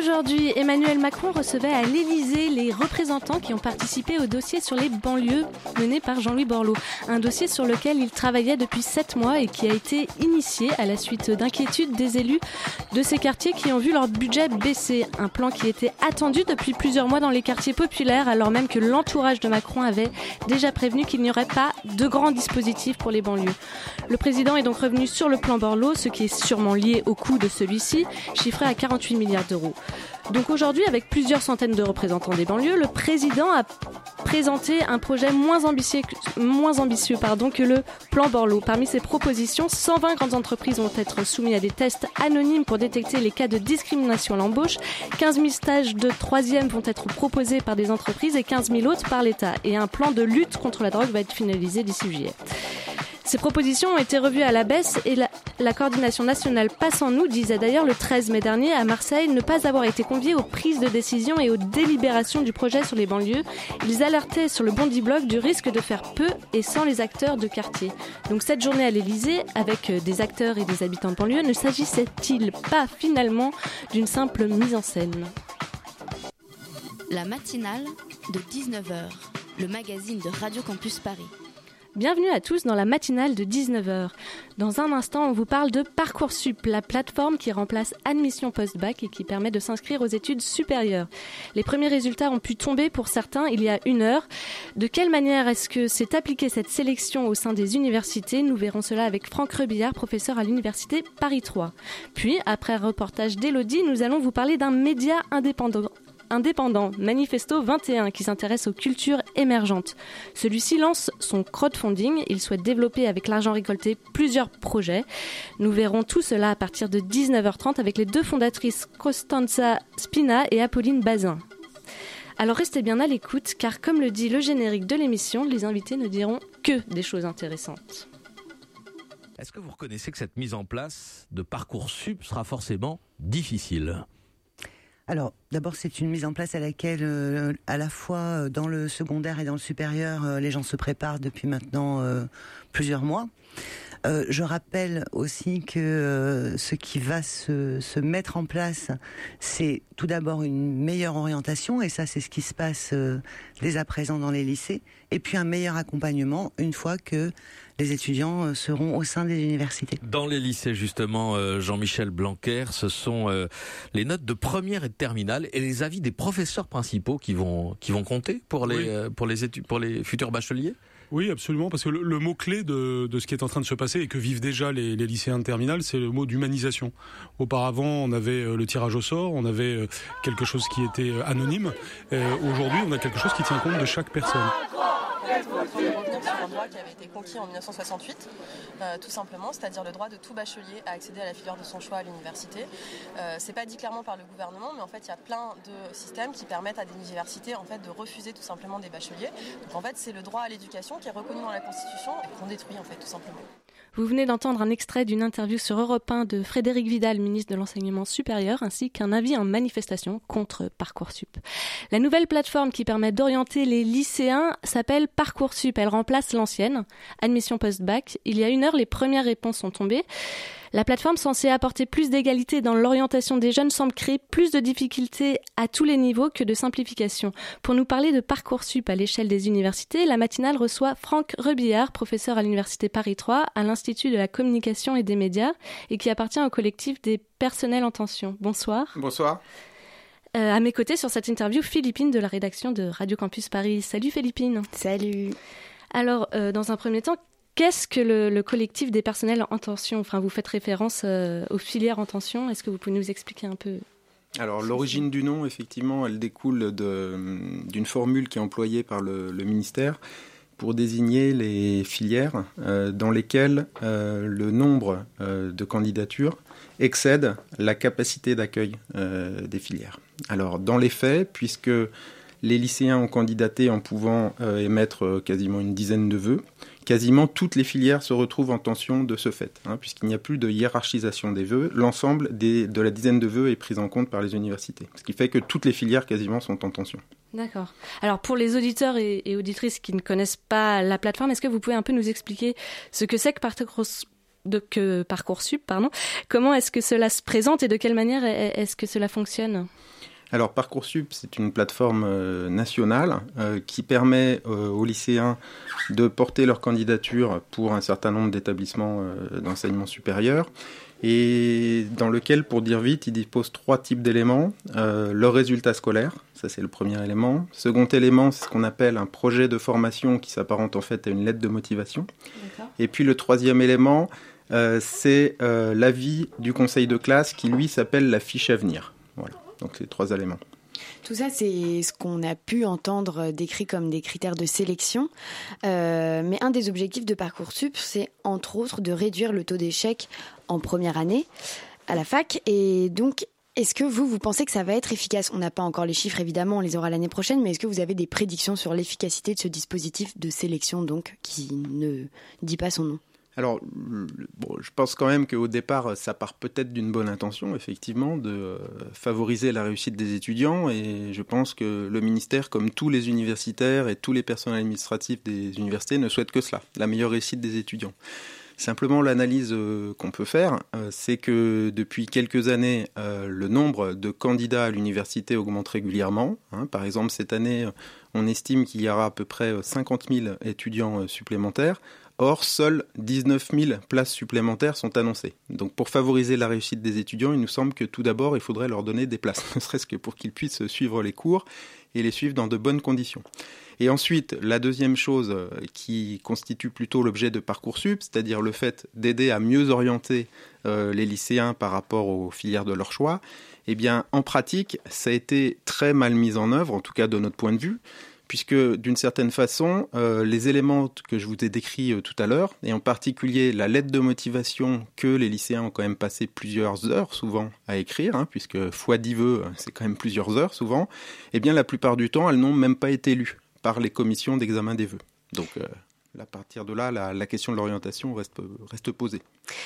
Aujourd'hui, Emmanuel Macron recevait à l'Élysée les représentants qui ont participé au dossier sur les banlieues mené par Jean-Louis Borloo. Un dossier sur lequel il travaillait depuis sept mois et qui a été initié à la suite d'inquiétudes des élus de ces quartiers qui ont vu leur budget baisser. Un plan qui était attendu depuis plusieurs mois dans les quartiers populaires alors même que l'entourage de Macron avait déjà prévenu qu'il n'y aurait pas de grands dispositifs pour les banlieues. Le président est donc revenu sur le plan Borloo, ce qui est sûrement lié au coût de celui-ci, chiffré à 48 milliards d'euros. Donc aujourd'hui, avec plusieurs centaines de représentants des banlieues, le président a présenté un projet moins ambitieux, pardon, que le plan Borloo. Parmi ses propositions, 120 grandes entreprises vont être soumises à des tests anonymes pour détecter les cas de discrimination à l'embauche. 15 000 stages de troisième vont être proposés par des entreprises et 15 000 autres par l'État. Et un plan de lutte contre la drogue va être finalisé d'ici juillet. Ces propositions ont été revues à la baisse et la, coordination nationale Passe en nous disait d'ailleurs le 13 mai dernier à Marseille ne pas avoir été conviés aux prises de décision et aux délibérations du projet sur les banlieues. Ils alertaient sur le bondi bloc du risque de faire peu et sans les acteurs de quartier. Donc cette journée à l'Elysée, avec euh, des acteurs et des habitants de banlieue, ne s'agissait-il pas finalement d'une simple mise en scène? La matinale de 19h, le magazine de Radio Campus Paris. Bienvenue à tous dans la matinale de 19h. Dans un instant, on vous parle de Parcoursup, la plateforme qui remplace Admission Post-Bac et qui permet de s'inscrire aux études supérieures. Les premiers résultats ont pu tomber pour certains il y a une heure. De quelle manière est-ce que s'est appliquée cette sélection au sein des universités? Nous verrons cela avec Franck Rebillard, professeur à l'université Paris 3. Puis, après un reportage d'Elodie, nous allons vous parler d'un média indépendant indépendant, Manifesto 21, qui s'intéresse aux cultures émergentes. Celui-ci lance son crowdfunding. Il souhaite développer avec l'argent récolté plusieurs projets. Nous verrons tout cela à partir de 19h30 avec les deux fondatrices Costanza Spina et Apolline Bazin. Alors restez bien à l'écoute car comme le dit le générique de l'émission, les invités ne diront que des choses intéressantes. Est-ce que vous reconnaissez que cette mise en place de Parcoursup sera forcément difficile? Alors, d'abord, c'est une mise en place à laquelle, euh, à la fois euh, dans le secondaire et dans le supérieur, euh, les gens se préparent depuis maintenant plusieurs mois. Euh, je rappelle aussi que euh, ce qui va se, se mettre en place, c'est tout d'abord une meilleure orientation, et ça, c'est ce qui se passe euh, dès à présent dans les lycées, et puis un meilleur accompagnement une fois que les étudiants euh, seront au sein des universités. Dans les lycées, justement, euh, Jean-Michel Blanquer, ce sont euh, les notes de première et de terminale et les avis des professeurs principaux qui vont, qui vont compter pour les, Oui. euh, pour les, études, pour les futurs bacheliers? Oui, absolument, parce que le, mot-clé de, de ce qui est en train de se passer et que vivent déjà les, les lycéens de terminale, c'est le mot d'humanisation. Auparavant, on avait euh, le tirage au sort, on avait euh, quelque chose qui était euh, anonyme. Aujourd'hui, on a quelque chose qui tient compte de chaque personne. Revenir sur un droit qui avait été conquis en 1968, euh, tout simplement, c'est-à-dire le droit de tout bachelier à accéder à la filière de son choix à l'université. Euh, c'est pas dit clairement par le gouvernement, mais en fait, il y a plein de systèmes qui permettent à des universités en fait de refuser tout simplement des bacheliers. Donc en fait, c'est le droit à l'éducation qui est reconnu dans la Constitution et qu'on détruit en fait tout simplement. Vous venez d'entendre un extrait d'une interview sur Europe 1 de Frédéric Vidal, ministre de l'Enseignement supérieur, ainsi qu'un avis en manifestation contre Parcoursup. La nouvelle plateforme qui permet d'orienter les lycéens s'appelle Parcoursup. Elle remplace l'ancienne, Admission Post-Bac. Il y a une heure, les premières réponses sont tombées. La plateforme censée apporter plus d'égalité dans l'orientation des jeunes semble créer plus de difficultés à tous les niveaux que de simplification. Pour nous parler de Parcoursup à l'échelle des universités, la matinale reçoit Franck Rebillard, professeur à l'Université Paris 3, à l'Institut de la communication et des médias, et qui appartient au collectif des personnels en tension. Bonsoir. Bonsoir. Euh, à mes côtés sur cette interview, Philippine de la rédaction de Radio Campus Paris. Salut Philippine. Salut. Alors, euh, dans un premier temps, qu'est-ce que le, le collectif des personnels en tension Enfin, vous faites référence euh, aux filières en tension. Est-ce que vous pouvez nous expliquer un peu Alors l'origine du nom, effectivement, elle découle d'une formule qui est employée par le, le ministère pour désigner les filières dans lesquelles le nombre de candidatures excède la capacité d'accueil des filières. Alors, dans les faits, puisque les lycéens ont candidaté en pouvant émettre quasiment une dizaine de vœux, quasiment toutes les filières se retrouvent en tension de ce fait, hein, puisqu'il n'y a plus de hiérarchisation des vœux. L'ensemble de la dizaine de vœux est pris en compte par les universités, ce qui fait que toutes les filières quasiment sont en tension. D'accord. Alors pour les auditeurs et, auditrices qui ne connaissent pas la plateforme, est-ce que vous pouvez un peu nous expliquer ce que c'est que Parcoursup, pardon? Comment est-ce que cela se présente et de quelle manière est-ce que cela fonctionne? Alors Parcoursup, c'est une plateforme euh, nationale euh, qui permet euh, aux lycéens de porter leur candidature pour un certain nombre d'établissements d'enseignement supérieur et dans lequel, pour dire vite, ils disposent trois types d'éléments. leur résultat scolaire, ça c'est le premier élément. Second élément, c'est ce qu'on appelle un projet de formation qui s'apparente en fait à une lettre de motivation. Et puis le troisième élément, c'est l'avis du conseil de classe qui lui s'appelle la fiche à venir. Voilà. Donc ces trois éléments. Tout ça, c'est ce qu'on a pu entendre décrit comme des critères de sélection. Euh, mais un des objectifs de Parcoursup, c'est entre autres de réduire le taux d'échec en première année à la fac. Et donc, est-ce que vous, vous pensez que ça va être efficace? On n'a pas encore les chiffres, évidemment, on les aura l'année prochaine, mais est-ce que vous avez des prédictions sur l'efficacité de ce dispositif de sélection, donc, qui ne dit pas son nom? Alors, je pense quand même qu'au départ, ça part peut-être d'une bonne intention, effectivement, de euh, favoriser la réussite des étudiants. Et je pense que le ministère, comme tous les universitaires et tous les personnels administratifs des universités, ne souhaite que cela, la meilleure réussite des étudiants. Simplement, l'analyse euh, qu'on peut faire, euh, c'est que depuis quelques années, le nombre de candidats à l'université augmente régulièrement. Hein. Par exemple, cette année, on estime qu'il y aura à peu près 50 000 étudiants supplémentaires. Or, seules 19 000 places supplémentaires sont annoncées. Donc pour favoriser la réussite des étudiants, il nous semble que tout d'abord, il faudrait leur donner des places, ne serait-ce que pour qu'ils puissent suivre les cours et les suivre dans de bonnes conditions. Et ensuite, la deuxième chose euh, qui constitue plutôt l'objet de Parcoursup, c'est-à-dire le fait d'aider à mieux orienter euh, les lycéens par rapport aux filières de leur choix, eh bien, en pratique, ça a été très mal mis en œuvre, en tout cas de notre point de vue puisque d'une certaine façon, euh, les éléments que je vous ai décrits euh, tout à l'heure, et en particulier la lettre de motivation que les lycéens ont quand même passé plusieurs heures souvent à écrire, hein, puisque fois 10 vœux, c'est quand même plusieurs heures souvent, eh bien la plupart du temps, elles n'ont même pas été lues par les commissions d'examen des vœux. Donc euh, à partir de là, la, question de l'orientation reste, reste posée.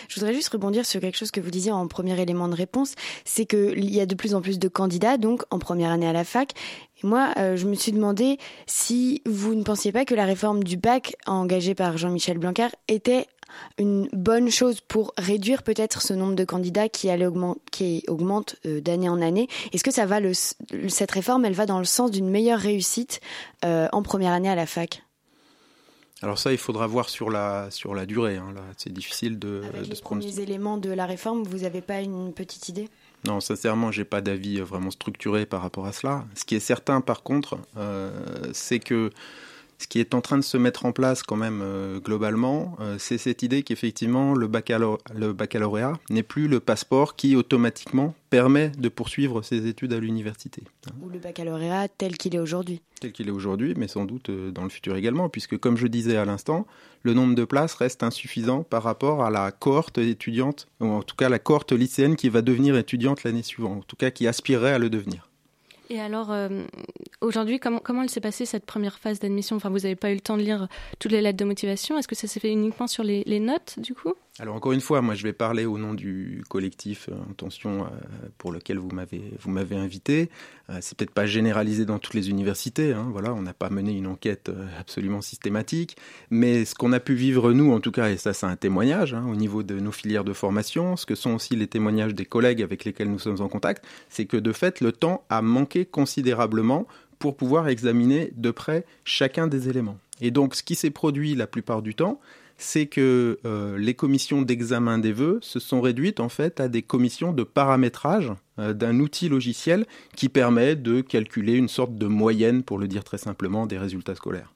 Je voudrais juste rebondir sur quelque chose que vous disiez en premier élément de réponse, c'est qu'il y a de plus en plus de candidats, donc en première année à la fac. Moi, euh, je me suis demandé si vous ne pensiez pas que la réforme du bac engagée par Jean-Michel Blanquer était une bonne chose pour réduire peut-être ce nombre de candidats qui, allait qui augmente euh, d'année en année. Est-ce que ça va le, cette réforme, elle va dans le sens d'une meilleure réussite euh, en première année à la fac? Alors ça, il faudra voir sur la, sur la durée. Hein, c'est difficile de, Avec les premiers éléments de la réforme, vous n'avez pas une petite idée? Non, sincèrement, j'ai pas d'avis euh, vraiment structuré par rapport à cela. Ce qui est certain, par contre, euh, c'est que ce qui est en train de se mettre en place quand même euh, globalement, euh, c'est cette idée qu'effectivement le, baccalauréat n'est plus le passeport qui automatiquement permet de poursuivre ses études à l'université. Ou le baccalauréat tel qu'il est aujourd'hui. Tel qu'il est aujourd'hui, mais sans doute euh, dans le futur également, puisque comme je disais à l'instant, le nombre de places reste insuffisant par rapport à la cohorte étudiante, ou en tout cas la cohorte lycéenne qui va devenir étudiante l'année suivante, en tout cas qui aspirerait à le devenir. Et alors, euh, aujourd'hui, comment, comment elle s'est passée cette première phase d'admission? Enfin, vous n'avez pas eu le temps de lire toutes les lettres de motivation. Est-ce que ça s'est fait uniquement sur les, les notes, du coup? Alors encore une fois, moi je vais parler au nom du collectif euh, euh, pour lequel vous m'avez vous m'avez invité. Euh, c'est peut-être pas généralisé dans toutes les universités. Hein, voilà, on n'a pas mené une enquête absolument systématique, mais ce qu'on a pu vivre nous, en tout cas, et ça c'est un témoignage hein, au niveau de nos filières de formation, ce que sont aussi les témoignages des collègues avec lesquels nous sommes en contact, c'est que de fait le temps a manqué considérablement pour pouvoir examiner de près chacun des éléments. Et donc ce qui s'est produit la plupart du temps, c'est que euh, les commissions d'examen des vœux se sont réduites en fait à des commissions de paramétrage euh, d'un outil logiciel qui permet de calculer une sorte de moyenne, pour le dire très simplement, des résultats scolaires.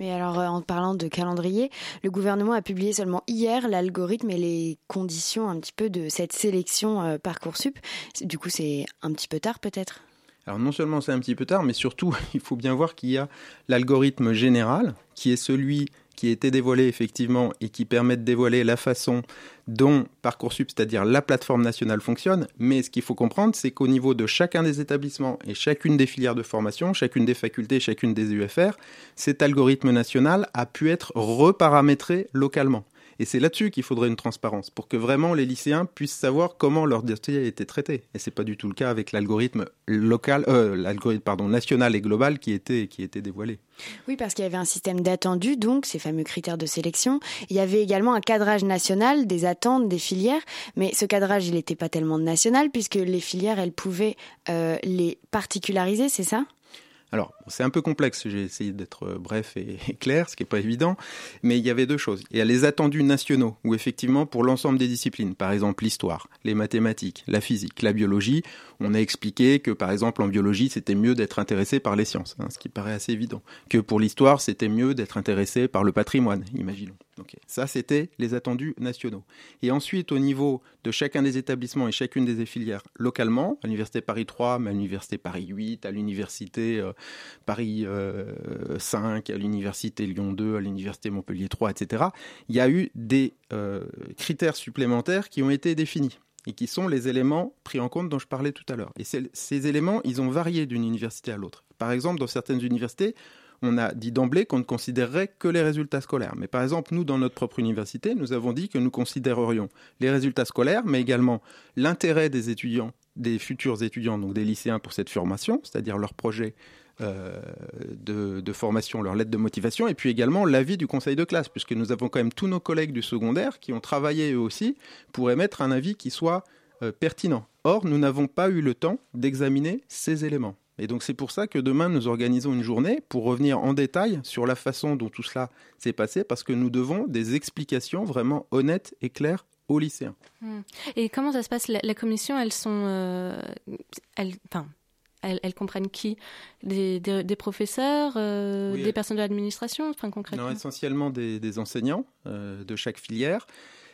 Mais alors, euh, en parlant de calendrier, le gouvernement a publié seulement hier l'algorithme et les conditions un petit peu de cette sélection Parcoursup. Du coup, c'est un petit peu tard peut-être? Alors non seulement c'est un petit peu tard, mais surtout il faut bien voir qu'il y a l'algorithme général, qui est celui qui été dévoilé effectivement et qui permet de dévoiler la façon dont Parcoursup, c'est-à-dire la plateforme nationale, fonctionne. Mais ce qu'il faut comprendre, c'est qu'au niveau de chacun des établissements et chacune des filières de formation, chacune des facultés, chacune des UFR, cet algorithme national a pu être reparamétré localement. Et c'est là-dessus qu'il faudrait une transparence, pour que vraiment les lycéens puissent savoir comment leur dossier a été traité. Et c'est pas du tout le cas avec l'algorithme local, euh, l'algorithme pardon national et global qui était qui était dévoilé. Oui, parce qu'il y avait un système d'attendus, donc ces fameux critères de sélection. Il y avait également un cadrage national des attentes des filières, mais ce cadrage, il n'était pas tellement national puisque les filières, elles pouvaient euh, les particulariser, c'est ça? Alors, c'est un peu complexe, j'ai essayé d'être euh, bref et, clair, ce qui n'est pas évident, mais il y avait deux choses. Il y a les attendus nationaux, où effectivement, pour l'ensemble des disciplines, par exemple l'histoire, les mathématiques, la physique, la biologie, on a expliqué que, par exemple, en biologie, c'était mieux d'être intéressé par les sciences, hein, ce qui paraît assez évident, que pour l'histoire, c'était mieux d'être intéressé par le patrimoine, imaginons. Ça, c'était les attendus nationaux. Et ensuite, au niveau de chacun des établissements et chacune des filières localement, à l'Université Paris 3, mais à l'Université Paris 8, à l'Université euh, Paris 5, euh, à l'Université Lyon 2, à l'Université Montpellier 3, etc., il y a eu des euh, critères supplémentaires qui ont été définis et qui sont les éléments pris en compte dont je parlais tout à l'heure. Et ces éléments, ils ont varié d'une université à l'autre. Par exemple, dans certaines universités, on a dit d'emblée qu'on ne considérerait que les résultats scolaires. Mais par exemple, nous, dans notre propre université, nous avons dit que nous considérerions les résultats scolaires, mais également l'intérêt des étudiants, des futurs étudiants, donc des lycéens pour cette formation, c'est-à-dire leur projet euh, de, formation, leur lettre de motivation, et puis également l'avis du conseil de classe, puisque nous avons quand même tous nos collègues du secondaire qui ont travaillé eux aussi pour émettre un avis qui soit euh, pertinent. Or, nous n'avons pas eu le temps d'examiner ces éléments. Et donc c'est pour ça que demain nous organisons une journée pour revenir en détail sur la façon dont tout cela s'est passé, parce que nous devons des explications vraiment honnêtes et claires aux lycéens. Hmm. Et comment ça se passe? La, commission, elles sont, euh, elles, elles, comprennent qui? Des, professeurs, euh, des personnes de l'administration, enfin concrètement? Non, essentiellement des, enseignants euh, de chaque filière.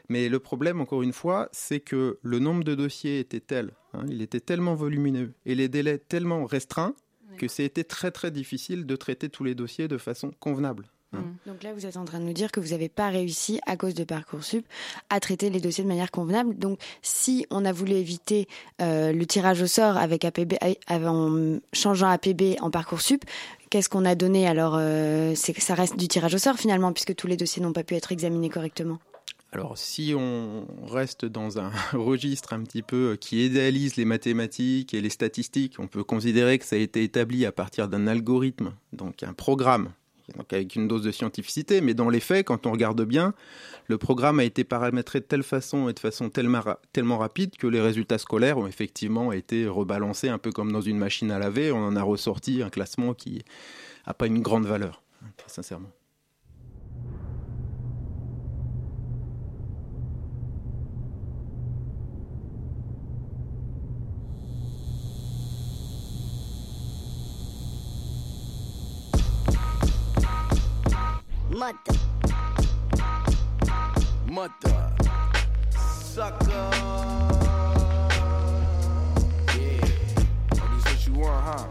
Mais le problème, encore une fois, c'est que le nombre de dossiers était tel, hein, il était tellement volumineux et les délais tellement restreints que c'était très très difficile de traiter tous les dossiers de façon convenable. Hein. Mmh. Donc là, vous êtes en train de nous dire que vous n'avez pas réussi, à cause de Parcoursup, à traiter les dossiers de manière convenable. Donc, si on a voulu éviter euh, le tirage au sort avec APB, en changeant APB en Parcoursup, qu'est-ce qu'on a donné Alors, euh, ça reste du tirage au sort finalement, puisque tous les dossiers n'ont pas pu être examinés correctement. Alors, si on reste dans un registre un petit peu qui idéalise les mathématiques et les statistiques, on peut considérer que ça a été établi à partir d'un algorithme, donc un programme, donc avec une dose de scientificité, mais dans les faits, quand on regarde bien, le programme a été paramétré de telle façon et de façon tellement, tellement rapide que les résultats scolaires ont effectivement été rebalancés un peu comme dans une machine à laver. On en a ressorti un classement qui n'a pas une grande valeur, très sincèrement. Mother. Mother. Sucker. Yeah. Oh, this what you want, huh?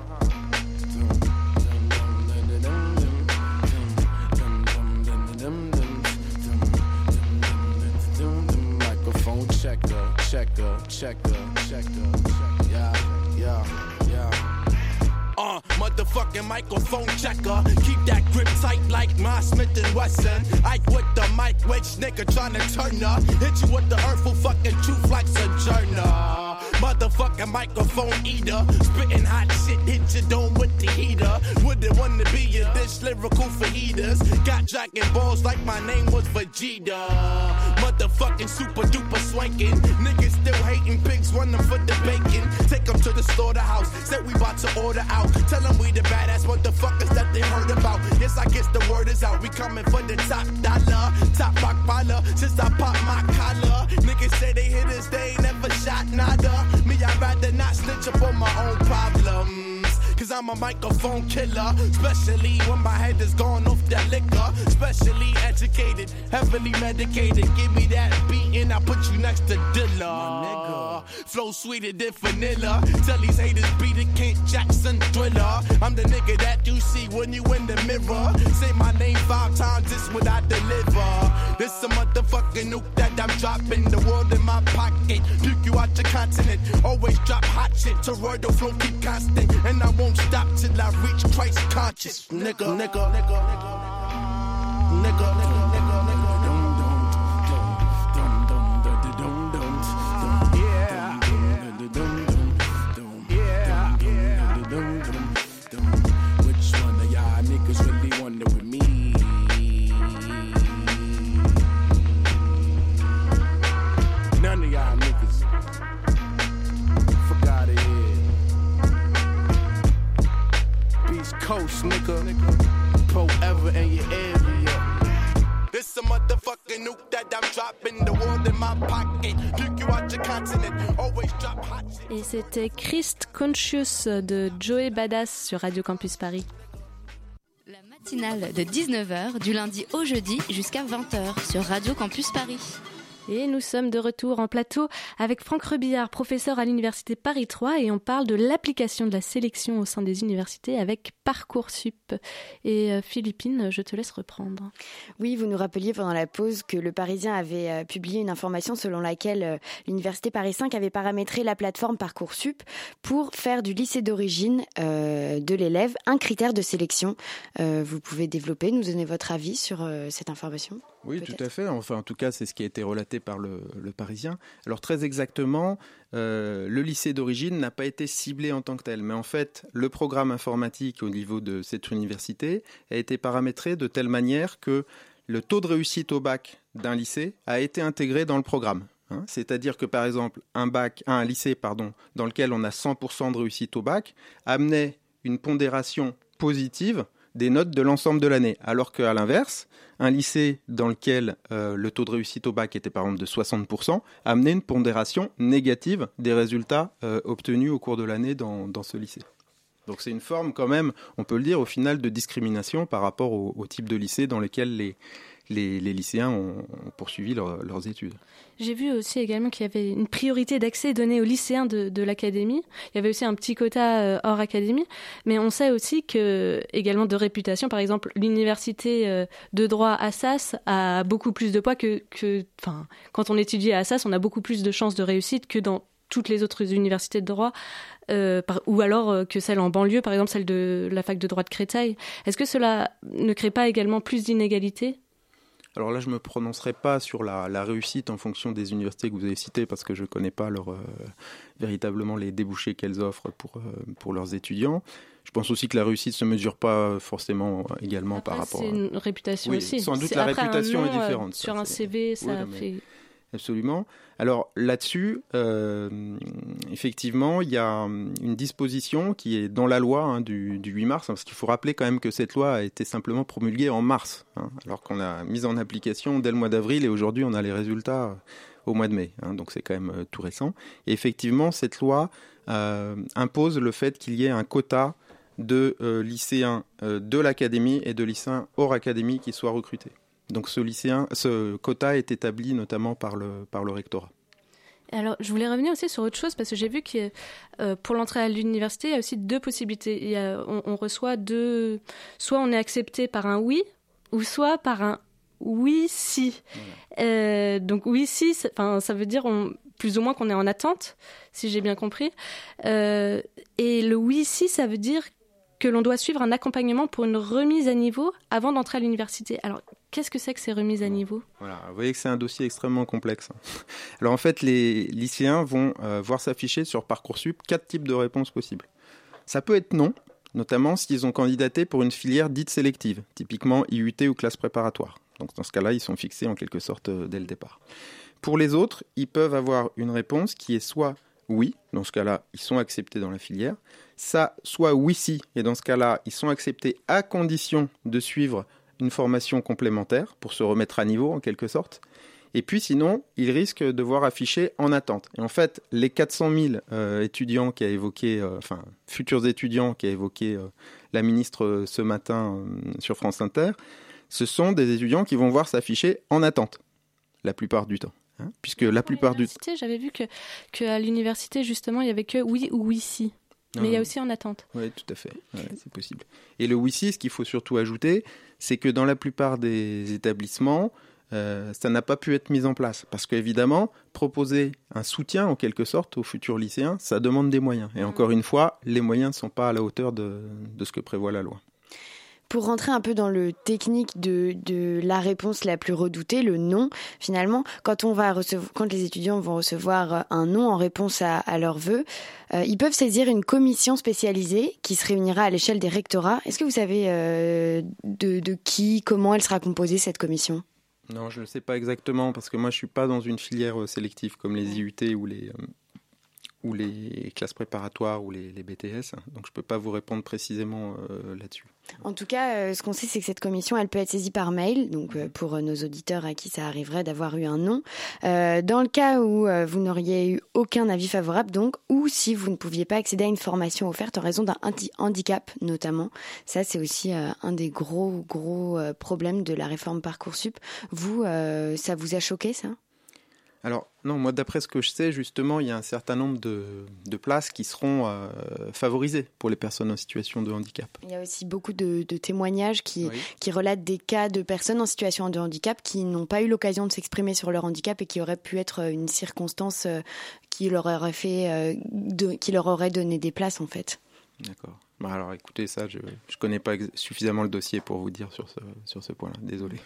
Microphone checker, checker, checker, checker. Yeah, yeah. Uh, motherfucking microphone checker. Keep that grip tight like my Smith and Wesson. Ike with the mic, which nigga tryna turn up. Hit you with the hurtful fucking truth like Sojourner. Motherfucking microphone eater. Spitting hot shit, hit your dome with the heater. Wouldn't wanna be in this lyrical for. Got dragon balls like my name was Vegeta. Motherfucking super duper swanking. Niggas still hating pigs, running for the bacon. Take them to the slaughterhouse. Said we about to order out. Tell them we the badass motherfuckers that they heard about. Yes, I guess the word is out. We coming for the top dollar, top rock. Since I pop my I'm I'm a microphone killer, especially when my head is gone off that liquor. Specially educated, heavily medicated. Give me that beat and I put you next to Dilla. Flow sweeter than vanilla. Tell these haters beat it, Kent Jackson thriller. I'm the nigga that you see when you in the mirror. Say my name five times, this what I deliver. This a motherfucking nuke that I'm dropping. The world in my pocket. Puke you out your continent. Always drop hot shit. Toroidal flow keep constant. And I won't stop till I reach Christ conscious. Nigga, nigga, nigga, nigga, Beast Coast, nigga. Forever in your area. This a motherfucking nuke that I'm dropping. The world in my pocket. Pick you out your continent. Always drop hot shit. Et c'était Christ Conscious de Joey Badass sur Radio Campus Paris. Matinale de 19h du lundi au jeudi jusqu'à 20h sur Radio Campus Paris. Et nous sommes de retour en plateau avec Franck Rebillard, professeur à l'Université Paris 3, et on parle de l'application de la sélection au sein des universités avec Parcoursup. Et euh, Philippine, je te laisse reprendre. Oui, vous nous rappeliez pendant la pause que le Parisien avait euh, publié une information selon laquelle euh, l'Université Paris 5 avait paramétré la plateforme Parcoursup pour faire du lycée d'origine de l'élève un critère de sélection. Vous pouvez développer, nous donner votre avis sur cette information Oui, tout à fait. Enfin, en tout cas, c'est ce qui a été relaté par le, le Parisien. Alors, très exactement, euh, le lycée d'origine n'a pas été ciblé en tant que tel. Mais en fait, le programme informatique au niveau de cette université a été paramétré de telle manière que le taux de réussite au bac d'un lycée a été intégré dans le programme. hein. C'est-à-dire que, par exemple, un, bac, un lycée pardon, dans lequel on a 100% de réussite au bac amenait une pondération positive des notes de l'ensemble de l'année. Alors qu'à l'inverse, un lycée dans lequel euh, le taux de réussite au bac était par exemple de 60% amenait une pondération négative des résultats euh, obtenus au cours de l'année dans, ce lycée. Donc c'est une forme quand même, on peut le dire, au final de discrimination par rapport au type de lycée dans lequel les, les, lycéens ont, poursuivi leur- leurs études. J'ai vu aussi également qu'il y avait une priorité d'accès donnée aux lycéens de, l'académie. Il y avait aussi un petit quota euh, hors académie. Mais on sait aussi que, également de réputation, par exemple, l'université euh, de droit Assas a beaucoup plus de poids que, quand on étudie à Assas, on a beaucoup plus de chances de réussite que dans toutes les autres universités de droit, euh, ou alors que celle en banlieue, par exemple celle de la fac de droit de Créteil. Est-ce que cela ne crée pas également plus d'inégalités? Alors là, je ne me prononcerai pas sur la, la réussite en fonction des universités que vous avez citées parce que je ne connais pas leur, euh, véritablement les débouchés qu'elles offrent pour, euh, pour leurs étudiants. Je pense aussi que la réussite ne se mesure pas forcément également par rapport C'est à... une réputation Oui, aussi. sans doute C'est- la réputation est nom, euh, différente, ça, Sur un c'est- CV, ça fait. Absolument. Alors là-dessus, euh, effectivement, il y a une disposition qui est dans la loi hein, du, du 8 mars, hein, parce qu'il faut rappeler quand même que cette loi a été simplement promulguée en mars, hein, alors qu'on a mis en application dès le mois d'avril et aujourd'hui on a les résultats euh, au mois de mai, hein, donc c'est quand même euh, tout récent. Et effectivement, cette loi impose le fait qu'il y ait un quota de lycéens de l'académie et de lycéens hors académie qui soient recrutés. Donc ce lycéen, ce quota est établi notamment par le, par le rectorat. Alors, je voulais revenir aussi sur autre chose parce que j'ai vu que euh, pour l'entrée à l'université, il y a aussi deux possibilités. Il y a, on, on reçoit deux. Soit on est accepté par un oui, ou soit par un oui si. Euh, donc oui si, enfin ça veut dire on, plus ou moins qu'on est en attente, si j'ai bien compris. Euh, et le oui si, ça veut dire que l'on doit suivre un accompagnement pour une remise à niveau avant d'entrer à l'université. Alors, qu'est-ce que c'est que ces remises à niveau? Voilà, vous voyez que c'est un dossier extrêmement complexe. Alors en fait, les lycéens vont euh, voir s'afficher sur Parcoursup quatre types de réponses possibles. Ça peut être non, notamment s'ils ont candidaté pour une filière dite sélective, typiquement IUT ou classe préparatoire. Donc dans ce cas-là, ils sont fixés en quelque sorte euh, dès le départ. Pour les autres, ils peuvent avoir une réponse qui est soit oui, dans ce cas-là, ils sont acceptés dans la filière, ça, soit oui si, et dans ce cas-là, ils sont acceptés à condition de suivre une formation complémentaire pour se remettre à niveau en quelque sorte. Et puis sinon, ils risquent de voir afficher en attente. Et en fait, les 400 000 euh, étudiants qui a évoqué, euh, enfin futurs étudiants qui a évoqué euh, la ministre ce matin sur France Inter, ce sont des étudiants qui vont voir s'afficher en attente la plupart du temps. Hein, puisque la plupart du temps. J'avais vu que, que à l'université, justement, il y avait que oui ou oui si. Mais il y a aussi en attente. Oui, tout à fait. c'est possible. Et le si, ce qu'il faut surtout ajouter, c'est que dans la plupart des établissements, euh, ça n'a pas pu être mis en place. Parce qu'évidemment, proposer un soutien en quelque sorte aux futurs lycéens, ça demande des moyens. Et encore une fois, les moyens ne sont pas à la hauteur de, de ce que prévoit la loi. Pour rentrer un peu dans le technique de, de, la réponse la plus redoutée, le non, finalement, quand, on va recevoir, quand les étudiants vont recevoir un non en réponse à, à leurs vœux, euh, ils peuvent saisir une commission spécialisée qui se réunira à l'échelle des rectorats. Est-ce que vous savez euh, de, de qui, comment elle sera composée, cette commission? Non, je ne sais pas exactement parce que moi je suis pas dans une filière euh, sélective comme les IUT ou les euh, ou les classes préparatoires ou les, BTS. Donc je ne peux pas vous répondre précisément euh, là-dessus. En tout cas, euh, ce qu'on sait, c'est que cette commission, elle peut être saisie par mail, donc euh, pour nos auditeurs à qui ça arriverait d'avoir eu un nom. dans le cas où vous n'auriez eu aucun avis favorable, donc, ou si vous ne pouviez pas accéder à une formation offerte en raison d'un handicap, notamment. Ça, c'est aussi un des gros, gros problèmes de la réforme Parcoursup. Vous, ça vous a choqué, ça? Alors, non, moi, d'après ce que je sais, justement, il y a un certain nombre de, de places qui seront euh, favorisées pour les personnes en situation de handicap. Il y a aussi beaucoup de, de témoignages qui, qui relatent des cas de personnes en situation de handicap qui n'ont pas eu l'occasion de s'exprimer sur leur handicap et qui aurait pu être une circonstance euh, qui leur aurait fait, euh, de, qui leur aurait donné des places, en fait. D'accord. Bah, alors, écoutez, ça, je ne connais pas suffisamment le dossier pour vous dire sur ce, sur ce point-là. Désolé.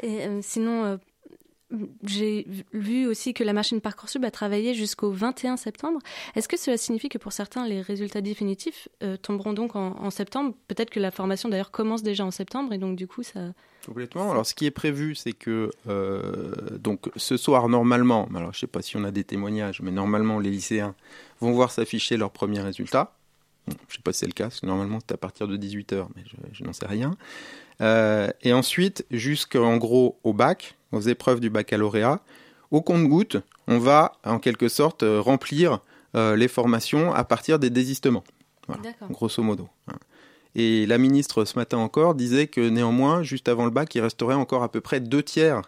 Et sinon, j'ai vu aussi que la machine Parcoursup a travaillé jusqu'au 21 septembre. Est-ce que cela signifie que pour certains, les résultats définitifs euh, tomberont donc en, septembre? Peut-être que la formation d'ailleurs commence déjà en septembre et donc du coup ça... Complètement. Alors ce qui est prévu, c'est que euh, donc ce soir normalement, alors je ne sais pas si on a des témoignages, mais normalement les lycéens vont voir s'afficher leurs premiers résultats. Je ne sais pas si c'est le cas, parce que normalement c'est à partir de 18h, mais je, n'en sais rien. Euh, et ensuite, jusqu'en gros au bac, aux épreuves du baccalauréat, au compte-goutte, on va en quelque sorte euh, remplir euh, les formations à partir des désistements. grosso modo. Hein. Et la ministre, ce matin encore, disait que néanmoins, juste avant le bac, il resterait encore à peu près deux tiers,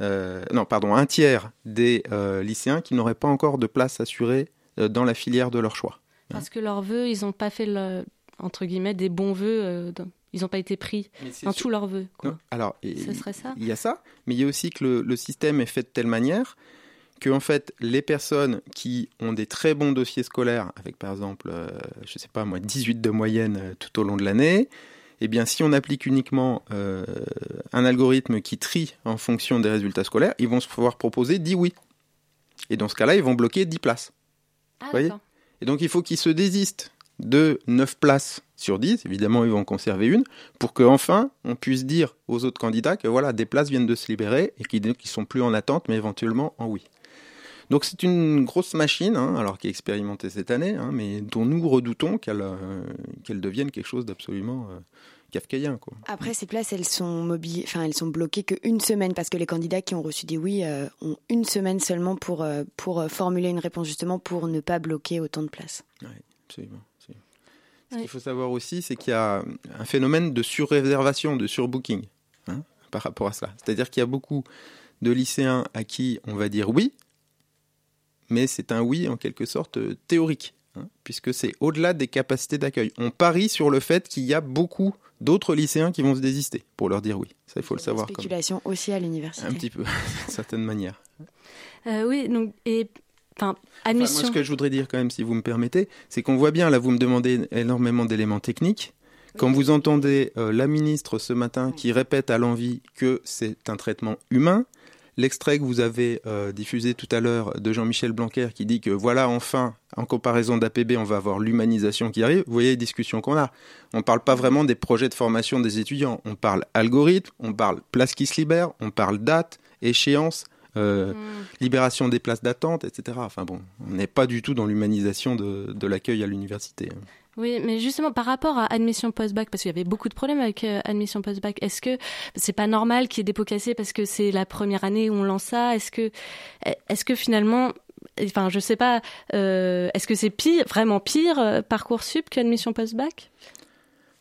euh, non, pardon, un tiers des lycéens qui n'auraient pas encore de place assurée dans la filière de leur choix. Parce que leurs vœux, ils n'ont pas fait, le, entre guillemets, des bons vœux ils n'ont pas été pris dans tous leurs vœux. alors, serait ça Il y a ça, mais il y a aussi que le, système est fait de telle manière que en fait, les personnes qui ont des très bons dossiers scolaires, avec par exemple, je euh, je sais pas moi, 18 de moyenne euh, tout au long de l'année, eh bien, si on applique uniquement euh, un algorithme qui trie en fonction des résultats scolaires, ils vont se pouvoir proposer 10 oui. Et dans ce cas-là, ils vont bloquer 10 places. Ah, voyez? Et donc, il faut qu'ils se désistent de 9 places sur 10, évidemment ils vont conserver une, pour qu'enfin on puisse dire aux autres candidats que voilà, des places viennent de se libérer et qu'ils ne sont plus en attente, mais éventuellement en oui. Donc c'est une grosse machine, hein, alors qui est expérimentée cette année, hein, mais dont nous redoutons qu'elle euh, devienne quelque chose d'absolument euh, kafkaïen. Quoi. Après, ces places, elles sont, enfin, elles sont bloquées qu'une semaine, parce que les candidats qui ont reçu des oui euh, ont une semaine seulement pour, pour formuler une réponse, justement pour ne pas bloquer autant de places. Oui, absolument. Ce qu'il faut savoir aussi, c'est qu'il y a un phénomène de surréservation, de surbooking hein, par rapport à ça. C'est-à-dire qu'il y a beaucoup de lycéens à qui on va dire oui, mais c'est un oui en quelque sorte théorique, hein, puisque c'est au-delà des capacités d'accueil. On parie sur le fait qu'il y a beaucoup d'autres lycéens qui vont se désister pour leur dire oui. Ça, il faut le savoir. Spéculation aussi à l'université. Un petit peu, d'une certaine manière. Euh, oui, donc, et Enfin, moi, ce que je voudrais dire quand même, si vous me permettez, c'est qu'on voit bien, là, vous me demandez énormément d'éléments techniques. Quand vous entendez euh, la ministre ce matin qui répète à l'envie que c'est un traitement humain, l'extrait que vous avez euh, diffusé tout à l'heure de Jean-Michel Blanquer qui dit que voilà, enfin, en comparaison d'APB, on va avoir l'humanisation qui arrive, vous voyez les discussions qu'on a. On ne parle pas vraiment des projets de formation des étudiants, on parle algorithme, on parle place qui se libère, on parle date, échéance, euh, libération des places d'attente, etc. Enfin bon, on n'est pas du tout dans l'humanisation de, de l'accueil à l'université. Oui, mais justement par rapport à admission post-bac, parce qu'il y avait beaucoup de problèmes avec euh, admission post-bac, est-ce que c'est pas normal qu'il y ait des pots cassés parce que c'est la première année où on lance ça? Est-ce que, est-ce que finalement, enfin je sais pas, euh, est-ce que c'est pire, vraiment pire euh, parcoursup qu'admission post-bac?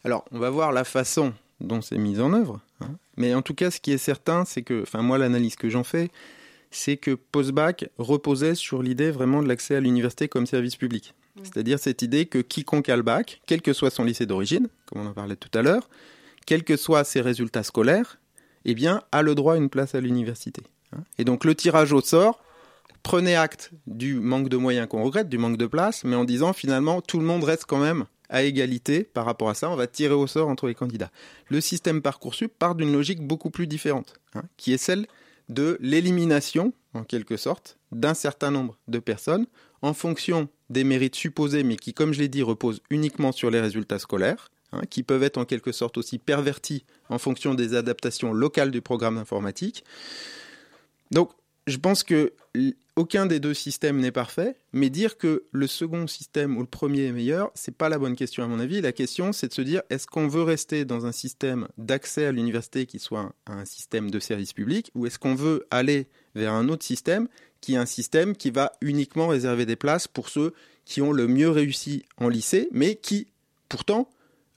Alors, on va voir la façon dont c'est mis en œuvre. hein. Mais en tout cas, ce qui est certain, c'est que, enfin moi, l'analyse que j'en fais, c'est que post-bac reposait sur l'idée vraiment de l'accès à l'université comme service public. C'est-à-dire cette idée que quiconque a le bac, quel que soit son lycée d'origine, comme on en parlait tout à l'heure, quels que soient ses résultats scolaires, eh bien, a le droit à une place à l'université. hein. Et donc le tirage au sort prenait acte du manque de moyens qu'on regrette, du manque de place, mais en disant finalement tout le monde reste quand même à égalité par rapport à ça, on va tirer au sort entre les candidats. Le système Parcoursup part d'une logique beaucoup plus différente, hein, qui est celle de l'élimination, en quelque sorte, d'un certain nombre de personnes en fonction des mérites supposés, mais qui, comme je l'ai dit, reposent uniquement sur les résultats scolaires, hein, qui peuvent être en quelque sorte aussi pervertis en fonction des adaptations locales du programme informatique. Donc, je pense que aucun des deux systèmes n'est parfait, mais dire que le second système ou le premier est meilleur, c'est pas la bonne question à mon avis. La question, c'est de se dire est-ce qu'on veut rester dans un système d'accès à l'université qui soit un, un système de service public, ou est-ce qu'on veut aller vers un autre système qui est un système qui va uniquement réserver des places pour ceux qui ont le mieux réussi en lycée, mais qui pourtant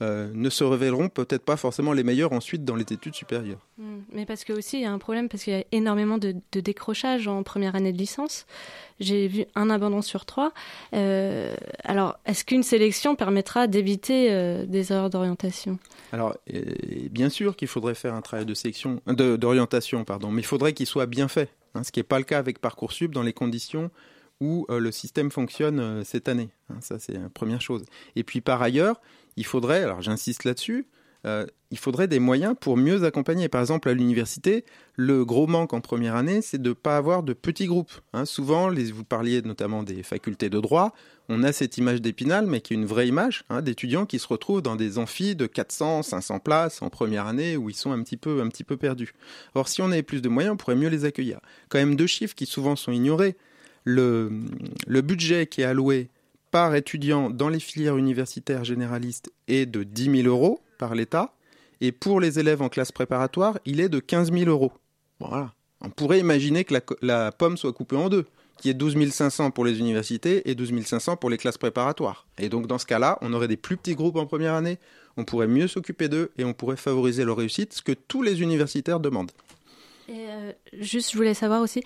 euh, ne se révéleront peut-être pas forcément les meilleurs ensuite dans les études supérieures. Hmm, Mais parce que aussi il y a un problème parce qu'il y a énormément de, de décrochage en première année de licence. J'ai vu un abandon sur trois. Euh, alors, est-ce qu'une sélection permettra d'éviter euh, des erreurs d'orientation? Alors, bien sûr qu'il faudrait faire un travail de sélection, d'orientation, pardon, mais il faudrait qu'il soit bien fait, hein, ce qui n'est pas le cas avec Parcoursup dans les conditions où le système fonctionne cette année. hein, ça, c'est la première chose. Et puis, par ailleurs, il faudrait, alors j'insiste là-dessus, euh, il faudrait des moyens pour mieux accompagner. Par exemple, à l'université, le gros manque en première année, c'est de ne pas avoir de petits groupes. hein. souvent, vous parliez notamment des facultés de droit, on a cette image d'Épinal, mais qui est une vraie image hein, d'étudiants qui se retrouvent dans des amphis de 400, 500 places en première année où ils sont un petit peu, un peu perdus. Or, si on avait plus de moyens, on pourrait mieux les accueillir. Quand même deux chiffres qui souvent sont ignorés. Le budget qui est alloué par étudiant dans les filières universitaires généralistes est de 10 000 euros par l'État. Et pour les élèves en classe préparatoire, il est de 15 000 euros. Voilà. On pourrait imaginer que la, pomme soit coupée en deux, qui est 12 500 pour les universités et 12 500 pour les classes préparatoires. Et donc dans ce cas-là, on aurait des plus petits groupes en première année, on pourrait mieux s'occuper d'eux et on pourrait favoriser leur réussite, ce que tous les universitaires demandent. Euh, juste, je voulais savoir aussi,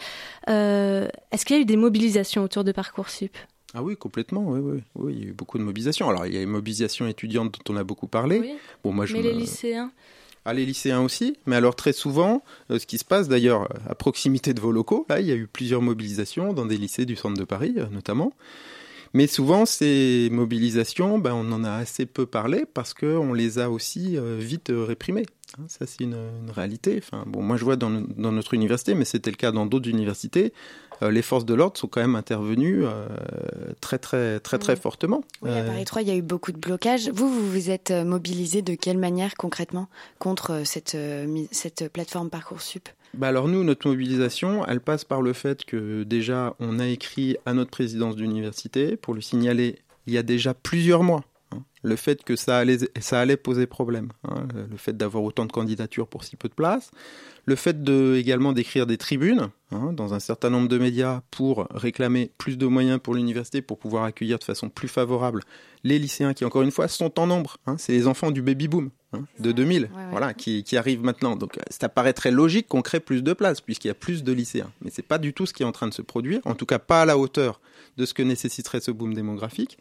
euh, est-ce qu'il y a eu des mobilisations autour de Parcoursup? Ah oui, complètement, oui, oui, oui, il y a eu beaucoup de mobilisation. Alors il y a une mobilisation étudiante dont on a beaucoup parlé. Oui. Bon, moi, je Mais me- les lycéens Ah, les lycéens aussi, mais alors très souvent, euh, ce qui se passe d'ailleurs à proximité de vos locaux, là, il y a eu plusieurs mobilisations dans des lycées du centre de Paris, euh, notamment. Mais souvent, ces mobilisations, ben, on en a assez peu parlé parce qu'on les a aussi euh, vite réprimées. Hein, ça, c'est une, une réalité. Enfin, bon, moi, je vois dans, dans notre université, mais c'était le cas dans d'autres universités, euh, les forces de l'ordre sont quand même intervenues euh, très, très, très, très fortement. Oui, à Paris 3, il y a eu beaucoup de blocages. Vous, vous vous êtes euh, mobilisé de quelle manière concrètement contre cette, cette plateforme Parcoursup? Bah alors nous, notre mobilisation, elle passe par le fait que déjà, on a écrit à notre présidence d'université pour lui signaler il y a déjà plusieurs mois le fait que ça allait, ça allait poser problème, hein, le- fait d'avoir autant de candidatures pour si peu de place, le fait de également d'écrire des tribunes hein, dans un certain nombre de médias pour réclamer plus de moyens pour l'université pour pouvoir accueillir de façon plus favorable les lycéens qui encore une fois sont en nombre. hein, c'est les enfants du baby boom hein, de 2000, voilà, qui, qui arrivent maintenant. Donc euh, ça paraîtrait logique qu'on crée plus de places puisqu'il y a plus de lycéens. Mais c'est pas du tout ce qui est en train de se produire, en tout cas pas à la hauteur de ce que nécessiterait ce boom démographique.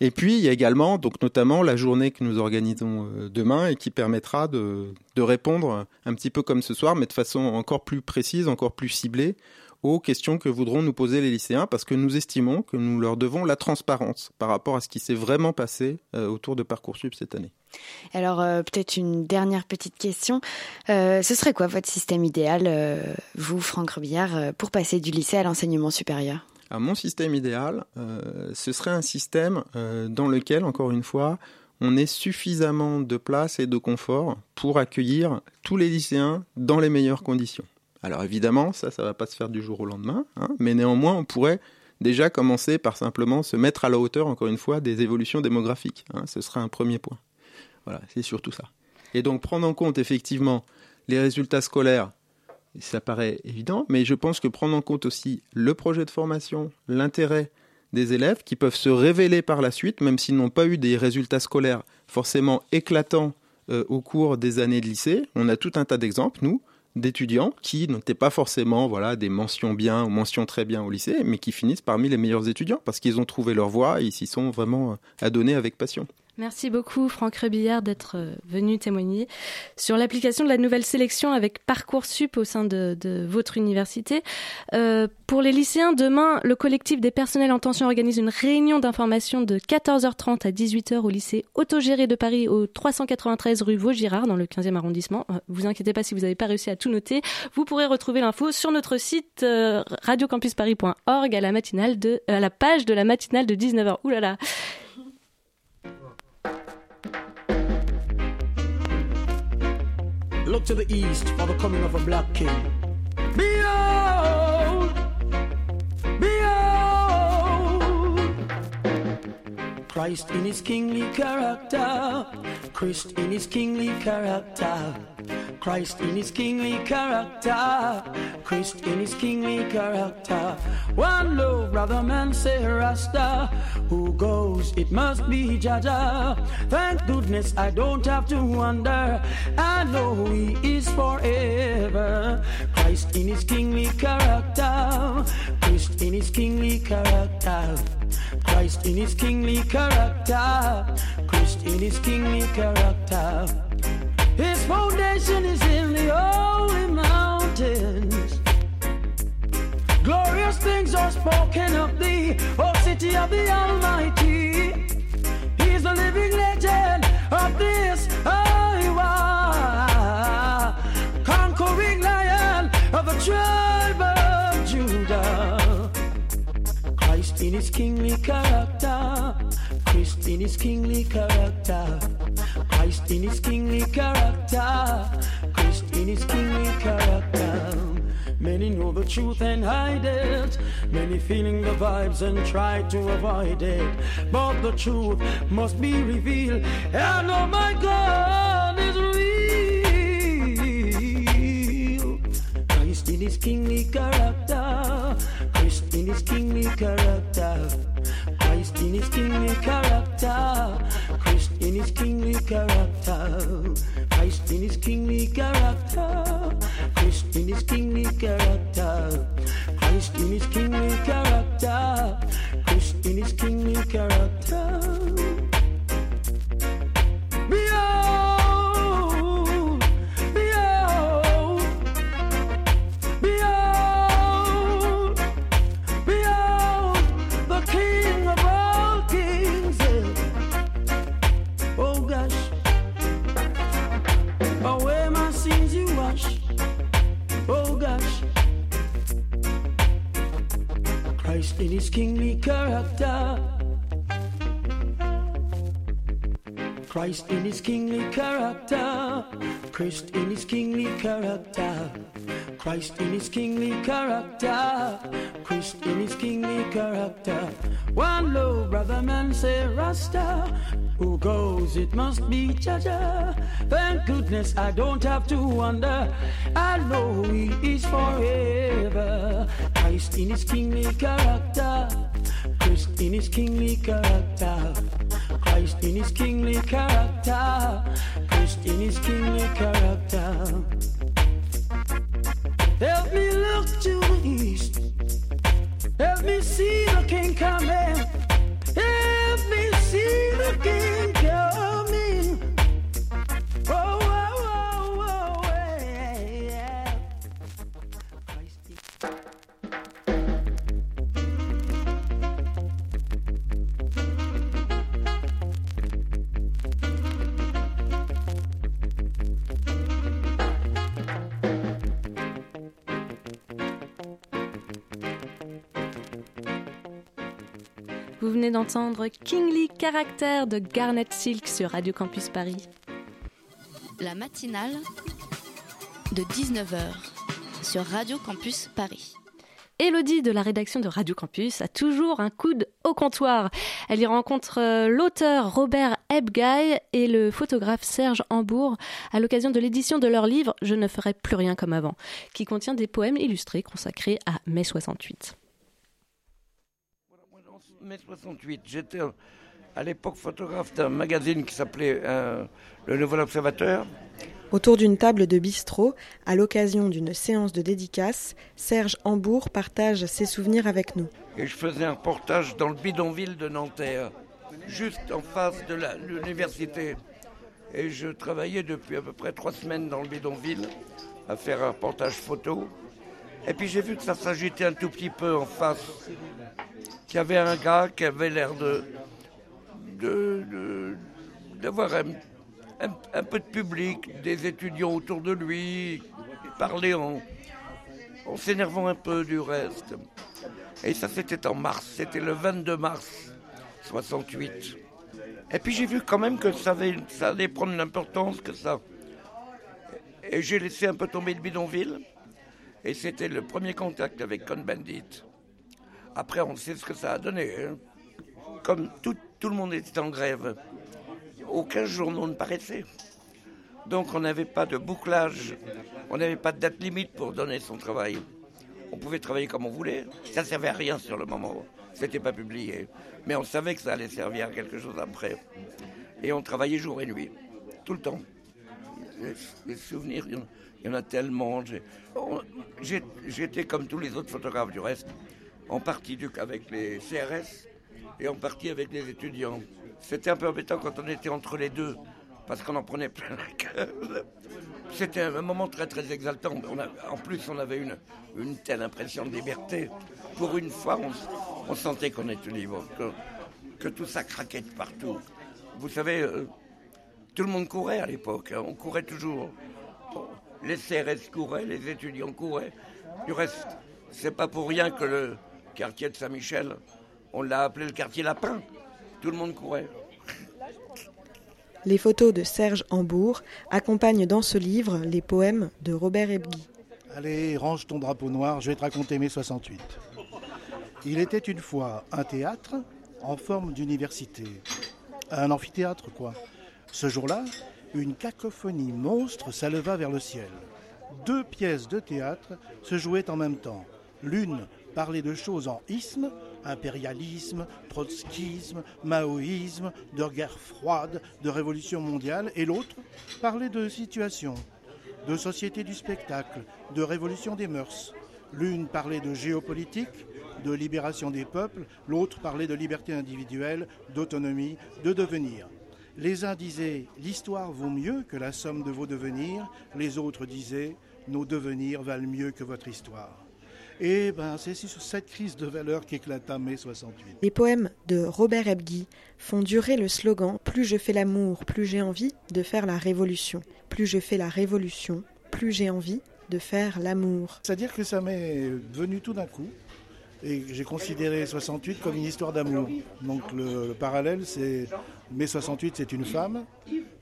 Et puis, il y a également, donc notamment, la journée que nous organisons euh, demain et qui permettra de, répondre un petit peu comme ce soir, mais de façon encore plus précise, encore plus ciblée aux questions que voudront nous poser les lycéens, parce que nous estimons que nous leur devons la transparence par rapport à ce qui s'est vraiment passé euh, autour de Parcoursup cette année. Alors, euh, peut-être une dernière petite question. Ce serait quoi votre système idéal, vous, Franck Robillard, euh, pour passer du lycée à l'enseignement supérieur? À mon système idéal, euh, ce serait un système euh, dans lequel, encore une fois, on ait suffisamment de place et de confort pour accueillir tous les lycéens dans les meilleures conditions. Alors évidemment, ça, ça va pas se faire du jour au lendemain, hein, mais néanmoins, on pourrait déjà commencer par simplement se mettre à la hauteur, encore une fois, des évolutions démographiques. Hein, ce sera un premier point. Voilà, c'est surtout ça. Et donc prendre en compte effectivement les résultats scolaires, ça paraît évident, mais je pense que prendre en compte aussi le projet de formation, l'intérêt des élèves qui peuvent se révéler par la suite, même s'ils n'ont pas eu des résultats scolaires forcément éclatants euh, au cours des années de lycée. On a tout un tas d'exemples, nous, d'étudiants qui n'étaient pas forcément voilà des mentions bien ou mentions très bien au lycée, mais qui finissent parmi les meilleurs étudiants parce qu'ils ont trouvé leur voie et ils s'y sont vraiment adonnés avec passion. Merci beaucoup Franck Rebillard d'être euh, venu témoigner sur l'application de la nouvelle sélection avec Parcoursup au sein de, votre université. Euh, pour les lycéens, demain, le collectif des personnels en tension organise une réunion d'information de 14h30 à 18h au lycée autogéré de Paris au 393 rue Vaugirard dans le 15e arrondissement. Euh, vous inquiétez pas si vous n'avez pas réussi à tout noter. Vous pourrez retrouver l'info sur notre site radiocampusparis.org à la à la page de la matinale de 19h. Ouh là là. Look to the east for the coming of a black king. Behold, behold, Christ in his kingly character, Christ in his kingly character. Christ in his kingly character, Christ in his kingly character. One love, brother man, say Rasta. Who goes, it must be Jaja. Thank goodness I don't have to wonder. I know he is forever. Christ in his kingly character, Christ in his kingly character. Christ in his kingly character, Christ in his kingly character. His foundation is in the holy mountains. Glorious things are spoken of thee, O city of the Almighty. He's the living legend of this Iowa, conquering lion of the tribe of Judah. Christ in his kingly character, Christ in his kingly character. Christ in his kingly character, Christ in his kingly character. Many know the truth and hide it. Many feeling the vibes and try to avoid it. But the truth must be revealed. And oh my God is real. Christ in his kingly character, Christ in his kingly character. Christ in his kingly character, Christ in his kingly character, Christ in his kingly character, Christ in his kingly character, Christ in his kingly character, Christ in his kingly character. In his kingly character. Christ in his kingly character, Christ in his kingly character, Christ in his kingly character, Christ in his kingly character. One low brother man say Rasta, who goes it must be Jaja. Thank goodness I don't have to wonder. I know he is forever. Christ in his kingly character, Christ in his kingly character. Christ in his kingly character, Christ in his kingly character. Help me look to the east, help me see the king coming, help me see the king coming. Vous venez d'entendre Kingly Character de Garnet Silk sur Radio Campus Paris. La matinale de 19h sur Radio Campus Paris. Elodie de la rédaction de Radio Campus a toujours un coude au comptoir. Elle y rencontre euh, l'auteur Robert Ebgay et le photographe Serge Hambourg à l'occasion de l'édition de leur livre Je ne ferai plus rien comme avant, qui contient des poèmes illustrés consacrés à mai 68. Mai 68, j'étais à l'époque photographe d'un magazine qui s'appelait euh, Le Nouvel Observateur. Autour d'une table de bistrot, à l'occasion d'une séance de dédicace, Serge Hambourg partage ses souvenirs avec nous. Et je faisais un reportage dans le bidonville de Nanterre, juste en face de l'université. Et je travaillais depuis à peu près trois semaines dans le bidonville à faire un reportage photo. Et puis j'ai vu que ça s'agitait un tout petit peu en face. Qu'il y avait un gars qui avait l'air de, d'avoir un, peu de public, des étudiants autour de lui, parler en, en s'énervant un peu du reste. Et ça, c'était en mars, c'était le 22 mars 68. Et puis j'ai vu quand même que ça, ça allait prendre l'importance que ça. Et j'ai laissé un peu tomber le bidonville. Et c'était le premier contact avec Con Bandit. Après, on sait ce que ça a donné. Hein. Comme tout, tout le monde était en grève, aucun journaux ne paraissait. Donc on n'avait pas de bouclage, on n'avait pas de date limite pour donner son travail. On pouvait travailler comme on voulait, ça ne servait à rien sur le moment, c'était pas publié. Mais on savait que ça allait servir à quelque chose après. Et on travaillait jour et nuit, tout le temps. Les, souvenirs, il y en a tellement. J'étais comme tous les autres photographes du reste, en partie avec les CRS, et en partie avec les étudiants. C'était un peu embêtant quand on était entre les deux, parce qu'on en prenait plein la gueule. C'était un moment très très exaltant. en plus, on avait une, telle impression de liberté. Pour une fois, on, sentait qu'on était libre, que, que, tout ça craquait de partout. Vous savez, euh, tout le monde courait à l'époque, hein. on courait toujours. Les CRS couraient, les étudiants couraient. Du reste, c'est pas pour rien que le quartier de Saint-Michel on l'a appelé le quartier Lapin. Tout le monde courait. Les photos de Serge Hambourg accompagnent dans ce livre les poèmes de Robert Ebgui. Allez, range ton drapeau noir, je vais te raconter mes 68. Il était une fois un théâtre en forme d'université. Un amphithéâtre, quoi. Ce jour-là, une cacophonie monstre s'éleva vers le ciel. Deux pièces de théâtre se jouaient en même temps. L'une parlait de choses en isme, impérialisme, trotskisme, maoïsme, de guerre froide, de révolution mondiale, et l'autre parlait de situation, de société du spectacle, de révolution des mœurs. L'une parlait de géopolitique, de libération des peuples, l'autre parlait de liberté individuelle, d'autonomie, de devenir. Les uns disaient l'histoire vaut mieux que la somme de vos devenirs, les autres disaient nos devenirs valent mieux que votre histoire. Et ben, c'est sur cette crise de valeur qu'éclata mai 68. Les poèmes de Robert Ebgui font durer le slogan Plus je fais l'amour, plus j'ai envie de faire la révolution. Plus je fais la révolution, plus j'ai envie de faire l'amour. C'est-à-dire que ça m'est venu tout d'un coup. Et j'ai considéré 68 comme une histoire d'amour. Donc le, le parallèle, c'est mai 68, c'est une femme.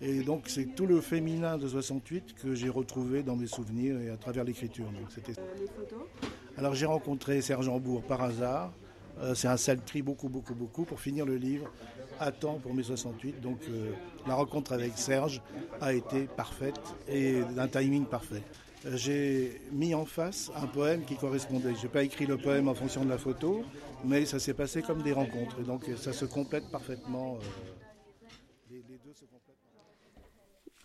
Et donc c'est tout le féminin de 68 que j'ai retrouvé dans mes souvenirs et à travers l'écriture. Donc c'était. Alors j'ai rencontré Serge Hambourg par hasard. Euh, c'est un sale beaucoup, beaucoup, beaucoup pour finir le livre à temps pour mes 68. Donc euh, la rencontre avec Serge a été parfaite et d'un timing parfait. Euh, j'ai mis en face un poème qui correspondait. Je n'ai pas écrit le poème en fonction de la photo, mais ça s'est passé comme des rencontres. Donc ça se complète parfaitement. les, deux se complètent.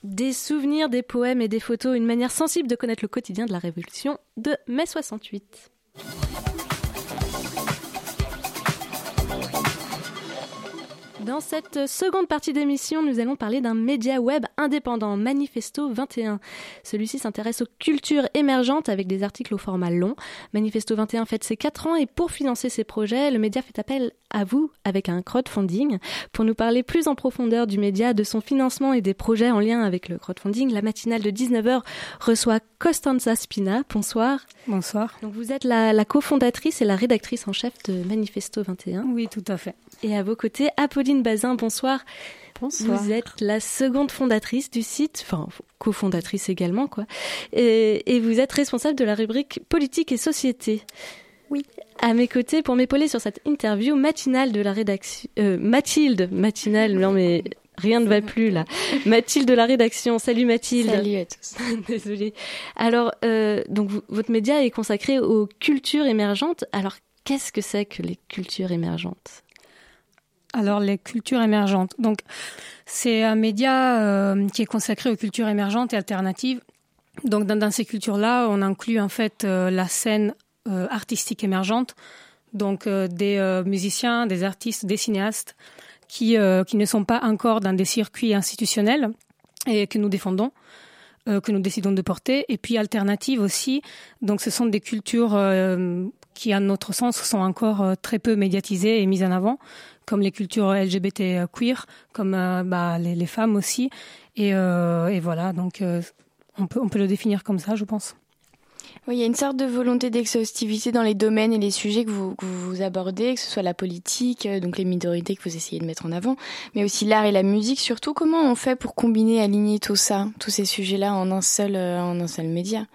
Des souvenirs, des poèmes et des photos, une manière sensible de connaître le quotidien de la Révolution de mai 68. Dans cette seconde partie d'émission, nous allons parler d'un média web indépendant, Manifesto 21. Celui-ci s'intéresse aux cultures émergentes avec des articles au format long. Manifesto 21 fête ses 4 ans et pour financer ses projets, le média fait appel à vous avec un crowdfunding. Pour nous parler plus en profondeur du média, de son financement et des projets en lien avec le crowdfunding, la matinale de 19h reçoit Costanza Spina. Bonsoir. Bonsoir. Donc vous êtes la, la cofondatrice et la rédactrice en chef de Manifesto 21. Oui, tout à fait. Et à vos côtés, Apolline Bazin, bonsoir. Bonsoir. Vous êtes la seconde fondatrice du site, enfin cofondatrice également, quoi. Et, et vous êtes responsable de la rubrique politique et société. Oui. À mes côtés, pour m'épauler sur cette interview matinale de la rédaction, euh, Mathilde, matinale, non mais rien ne va plus là. Mathilde de la rédaction. Salut Mathilde. Salut à tous. Désolée. Alors, euh, donc votre média est consacré aux cultures émergentes. Alors, qu'est-ce que c'est que les cultures émergentes? Alors, les cultures émergentes. Donc, c'est un média euh, qui est consacré aux cultures émergentes et alternatives. Donc, dans, dans ces cultures-là, on inclut en fait euh, la scène euh, artistique émergente, donc euh, des euh, musiciens, des artistes, des cinéastes qui, qui ne sont pas encore dans des circuits institutionnels et que nous défendons. que nous décidons de porter, et puis alternatives aussi. Donc, ce sont des cultures qui, à notre sens, sont encore très peu médiatisées et mises en avant, comme les cultures LGBT queer, comme bah, les, femmes aussi. Et, et voilà, donc on, peut, on peut le définir comme ça, je pense. Oui, il y a une sorte de volonté d'exhaustivité dans les domaines et les sujets que vous, abordez, que ce soit la politique, euh, donc les minorités que vous essayez de mettre en avant, mais aussi l'art et la musique surtout. Comment on fait pour combiner, aligner tout ça, tous ces sujets-là en un seul, euh, en un seul média?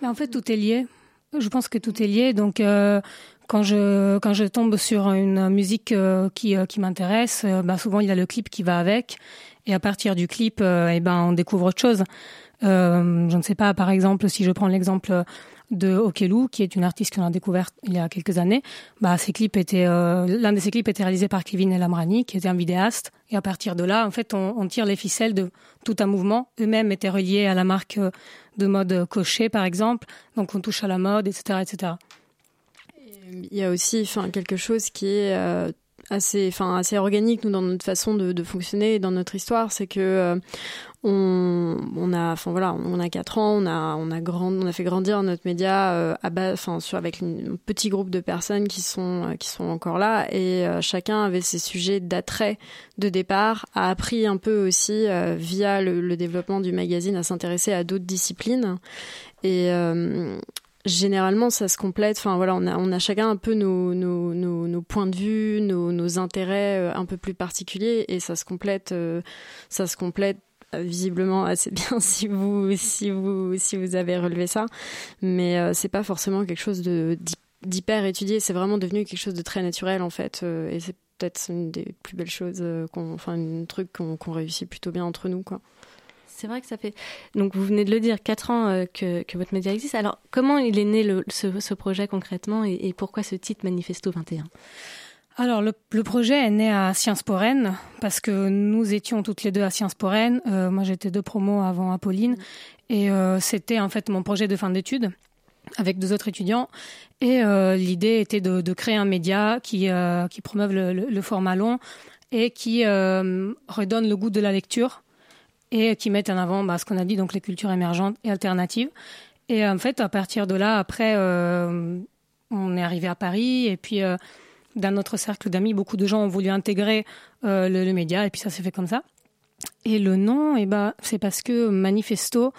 Mais en fait, tout est lié. Je pense que tout est lié. Donc, euh, quand je quand je tombe sur une musique qui qui m'intéresse, bah, souvent il y a le clip qui va avec, et à partir du clip, eh ben on découvre autre chose. Je ne sais pas, par exemple, si je prends l'exemple de Okelou, qui est une artiste qu'on a découverte il y a quelques années, bah, ses clips étaient, euh, l'un de ses clips était réalisé par Kevin Elamrani, qui était un vidéaste. Et à partir de là, en fait, on, tire les ficelles de tout un mouvement. Eux-mêmes étaient reliés à la marque euh, de mode Cochet, par exemple. Donc, on touche à la mode, etc., etc. Il y a aussi quelque chose qui est euh, assez, enfin, assez organique nous, dans notre façon de, fonctionner et dans notre histoire. C'est que on, on a, enfin voilà, on a quatre ans, on a, on a grand, on a fait grandir notre média euh, à base, enfin sur avec un petit groupe de personnes qui sont, euh, qui sont encore là. Et euh, chacun avait ses sujets d'attrait de départ, a appris un peu aussi euh, via le, le développement du magazine à s'intéresser à d'autres disciplines. Et euh, généralement ça se complète enfin voilà on a on a chacun un peu nos nos, nos, nos points de vue nos, intérêts un peu plus particuliers et ça se complète ça se complète visiblement assez bien si vous si vous si vous avez relevé ça mais euh, c'est pas forcément quelque chose de d'hy- d'hyper étudié c'est vraiment devenu quelque chose de très naturel en fait euh, et c'est peut-être une des plus belles choses euh, qu'on enfin un truc qu'on réussit plutôt bien entre nous quoi C'est vrai que ça fait. Donc, vous venez de le dire, quatre ans euh, que, que votre média existe. Alors, comment il est né le, ce, projet concrètement et pourquoi ce titre Manifesto 21 Alors, le, le projet est né à Sciences Po Rennes, parce que nous étions toutes les deux à Sciences Po Rennes. Euh, moi, j'étais deux promos avant Apolline. Et euh, c'était en fait mon projet de fin d'études avec deux autres étudiants. Et euh, l'idée était de, de créer un média qui, qui promeuve le, le- le format long et qui redonne le goût de la lecture et qui mette en avant bah, ce qu'on a dit, donc les cultures émergentes et alternatives. Et en fait, à partir de là, après, on est arrivé à Paris et puis dans notre cercle d'amis, beaucoup de gens ont voulu intégrer euh, le, média et puis ça s'est fait comme ça. Et le nom, eh ben, c'est parce que Manifesto.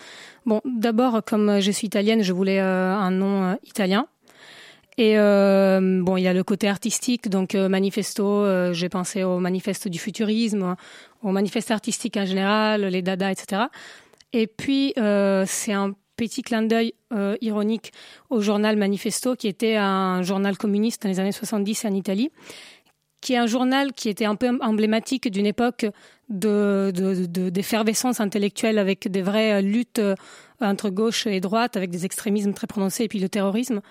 Bon, d'abord, comme je suis italienne, je voulais euh, un nom euh, italien. Et euh, bon, il y a le côté artistique, donc euh, manifesto. euh, J'ai pensé au manifeste du futurisme, au manifeste artistique en général, les dada, etc. Et puis euh, c'est un petit clin d'œil euh, ironique au journal Manifesto, qui était un journal communiste dans les années 70 en Italie, qui est un journal qui était un peu emblématique d'une époque de, de, d'effervescence intellectuelle avec des vraies euh, luttes euh, entre gauche et droite, avec des extrémismes très prononcés et puis le terrorisme.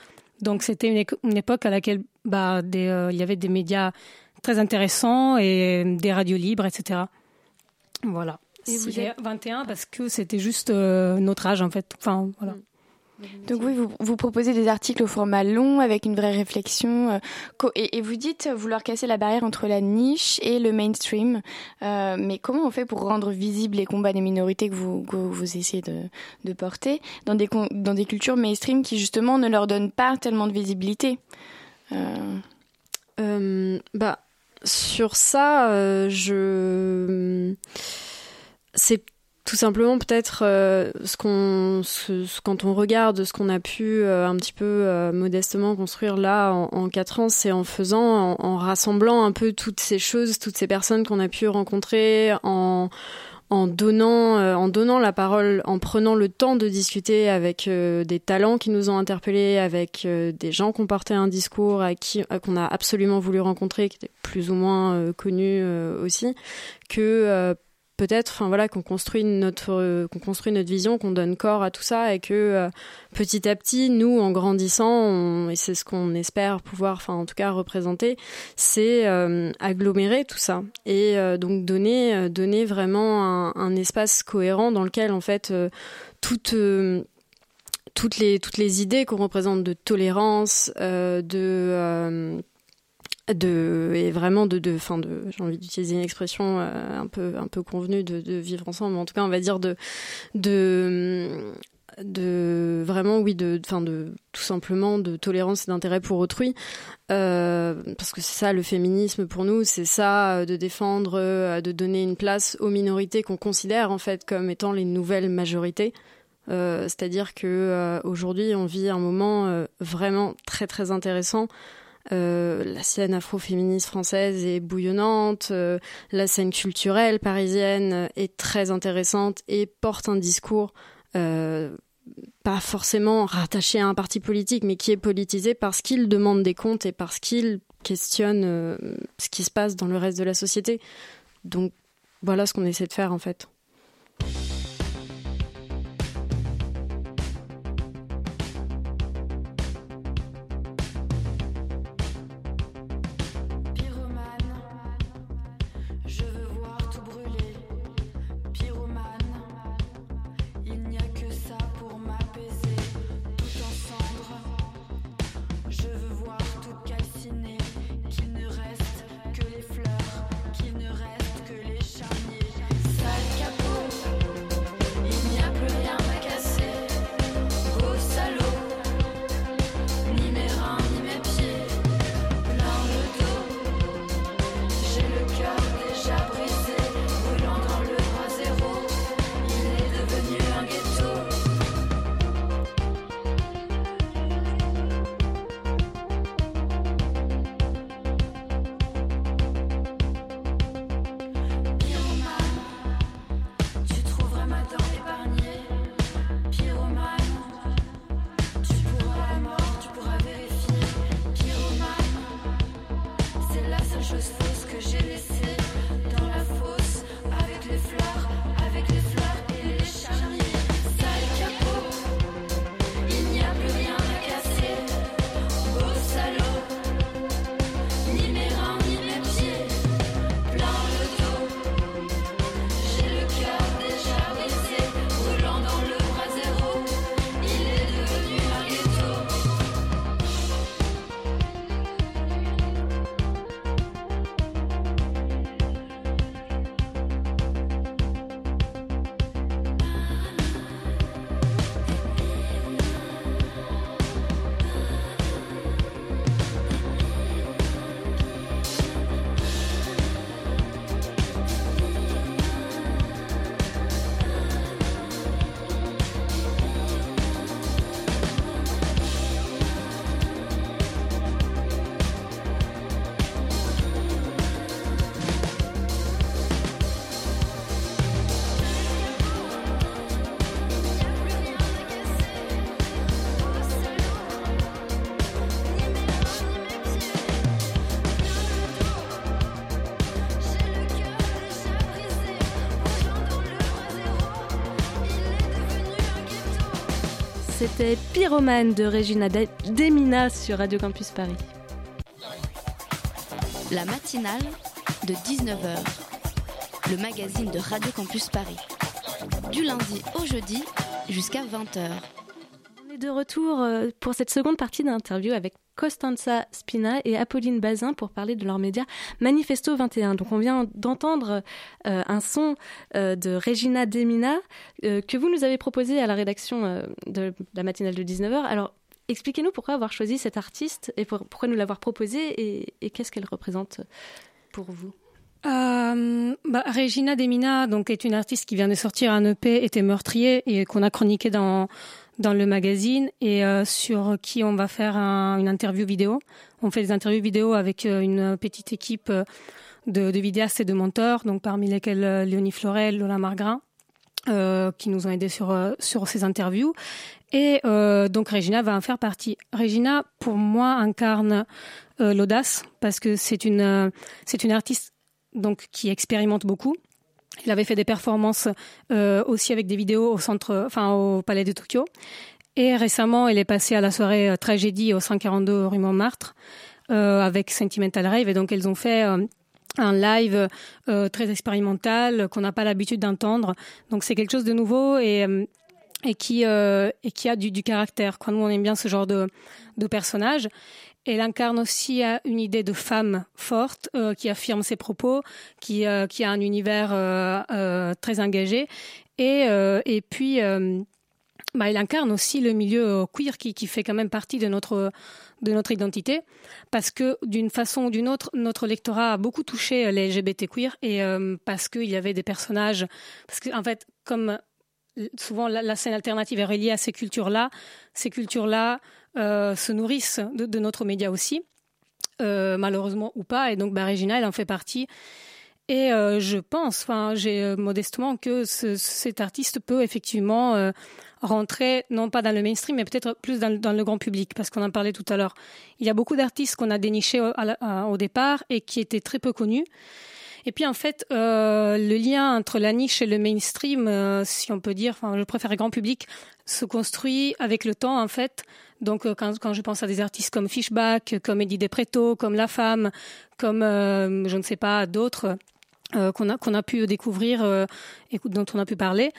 Donc c'était une, époque à laquelle bah, il y avait des médias très intéressants et des radios libres, etc. Voilà. Et Et vous êtes- 21 parce que c'était juste euh, notre âge en fait. Enfin voilà. Donc oui, vous, vous proposez des articles au format long avec une vraie réflexion. euh, et, et vous dites vouloir casser la barrière entre la niche et le mainstream. Euh, mais comment on fait pour rendre visibles les combats des minorités que vous, que vous essayez de, de porter dans des, dans des cultures mainstream qui justement ne leur donnent pas tellement de visibilité? Euh, Euh, bah, sur ça, euh, je. C'est tout simplement peut-être euh, ce qu'on ce, quand on regarde ce qu'on a pu euh, un petit peu euh, modestement construire là en, en quatre ans c'est en faisant en, rassemblant un peu toutes ces choses toutes ces personnes qu'on a pu rencontrer en en donnant en donnant la parole en prenant le temps de discuter avec des talents qui nous ont interpellés avec des gens qui ont un discours à qui qu'on a absolument voulu rencontrer qui étaient plus ou moins connus aussi que peut-être enfin voilà qu'on construit notre euh, qu'on construit notre vision qu'on donne corps à tout ça et que euh, petit à petit nous en grandissant et c'est ce qu'on espère pouvoir enfin en tout cas représenter c'est euh, agglomérer tout ça et donc donner donner vraiment un, un, espace cohérent dans lequel en fait toute toutes les toutes les idées qu'on représente de tolérance de de et vraiment de de fin de j'ai envie d'utiliser une expression euh, un peu un peu convenue de, de vivre ensemble. En tout cas on va dire de de de vraiment oui de enfin de tout simplement de tolérance et d'intérêt pour autrui. Euh, parce que c'est ça le féminisme pour nous c'est ça euh, de défendre de donner une place aux minorités qu'on considère en fait comme étant les nouvelles majorités. C'est-à-dire que aujourd'hui on vit un moment vraiment très très intéressant la scène afroféministe française est bouillonnante, euh, la scène culturelle parisienne est très intéressante et porte un discours euh, pas forcément rattaché à un parti politique, mais qui est politisé parce qu'il demande des comptes et parce qu'il questionne euh, ce qui se passe dans le reste de la société. Donc voilà ce qu'on essaie de faire en fait. C'était Pyromane de Regina Demina sur Radio Campus Paris. La matinale de 19h, le magazine de Radio Campus Paris. Du lundi au jeudi jusqu'à 20h. On est de retour euh, pour cette seconde partie d'interview avec Costanza Spina et Apolline Bazin pour parler de leur média Manifesto 21. Donc on vient d'entendre euh, un son euh, de Regina Demina euh, que vous nous avez proposé à la rédaction de la matinale de 19h. Alors expliquez-nous pourquoi avoir choisi cet artiste et pourquoi nous l'avoir proposé et, qu'est-ce qu'elle représente pour vous? Bah, Regina Demina donc est une artiste qui vient de sortir un EP était meurtrier et qu'on a chroniqué dans dans le magazine et euh, sur qui on va faire une interview vidéo. On fait des interviews vidéo avec euh, une petite équipe euh, de, vidéastes et de monteurs, donc parmi lesquels Léonie Florel, Lola Margrin, qui nous ont aidés sur sur ces interviews. Et donc Regina va en faire partie. Regina, pour moi, incarne l'audace parce que c'est une c'est une artiste donc qui expérimente beaucoup il avait fait des performances euh, aussi avec des vidéos au centre, enfin au Palais de Tokyo. Et récemment, il est passé à la soirée euh, Tragédie au 142 rue Montmartre euh, avec Sentimental Rave. Et donc, elles ont fait euh, un live très expérimental qu'on n'a pas l'habitude d'entendre. Donc, c'est quelque chose de nouveau et qui a du, caractère. Nous, on aime bien ce genre de de personnage. Elle incarne aussi euh, une idée de femme forte euh, qui affirme ses propos, qui, euh, a un univers très engagé. Et, et puis, bah, elle incarne aussi le milieu queer qui, qui fait quand même partie de notre, de notre identité. Parce que d'une façon ou d'une autre, notre lectorat a beaucoup touché les LGBT queer et parce qu'il y avait des personnages. Parce qu'en en fait, comme souvent la, scène alternative est reliée à ces cultures-là, ces cultures-là se nourrissent de, notre média aussi, euh, malheureusement ou pas. Et donc, bah, Regina, elle en fait partie. Et euh, je pense, enfin, j'ai euh, modestement que ce, cet artiste peut effectivement euh, rentrer, non pas dans le mainstream, mais peut-être plus dans, le grand public, parce qu'on en parlait tout à l'heure. Il y a beaucoup d'artistes qu'on a dénichés au, départ et qui étaient très peu connus. Et puis en fait, euh, le lien entre la niche et le mainstream, euh, si on peut dire, enfin, je préfère grand public, se construit avec le temps en fait. Donc euh, quand, je pense à des artistes comme Fishback, comme Eddie Depreto, comme La Femme, comme euh, je ne sais pas d'autres euh, qu'on a pu découvrir et dont on a pu parler,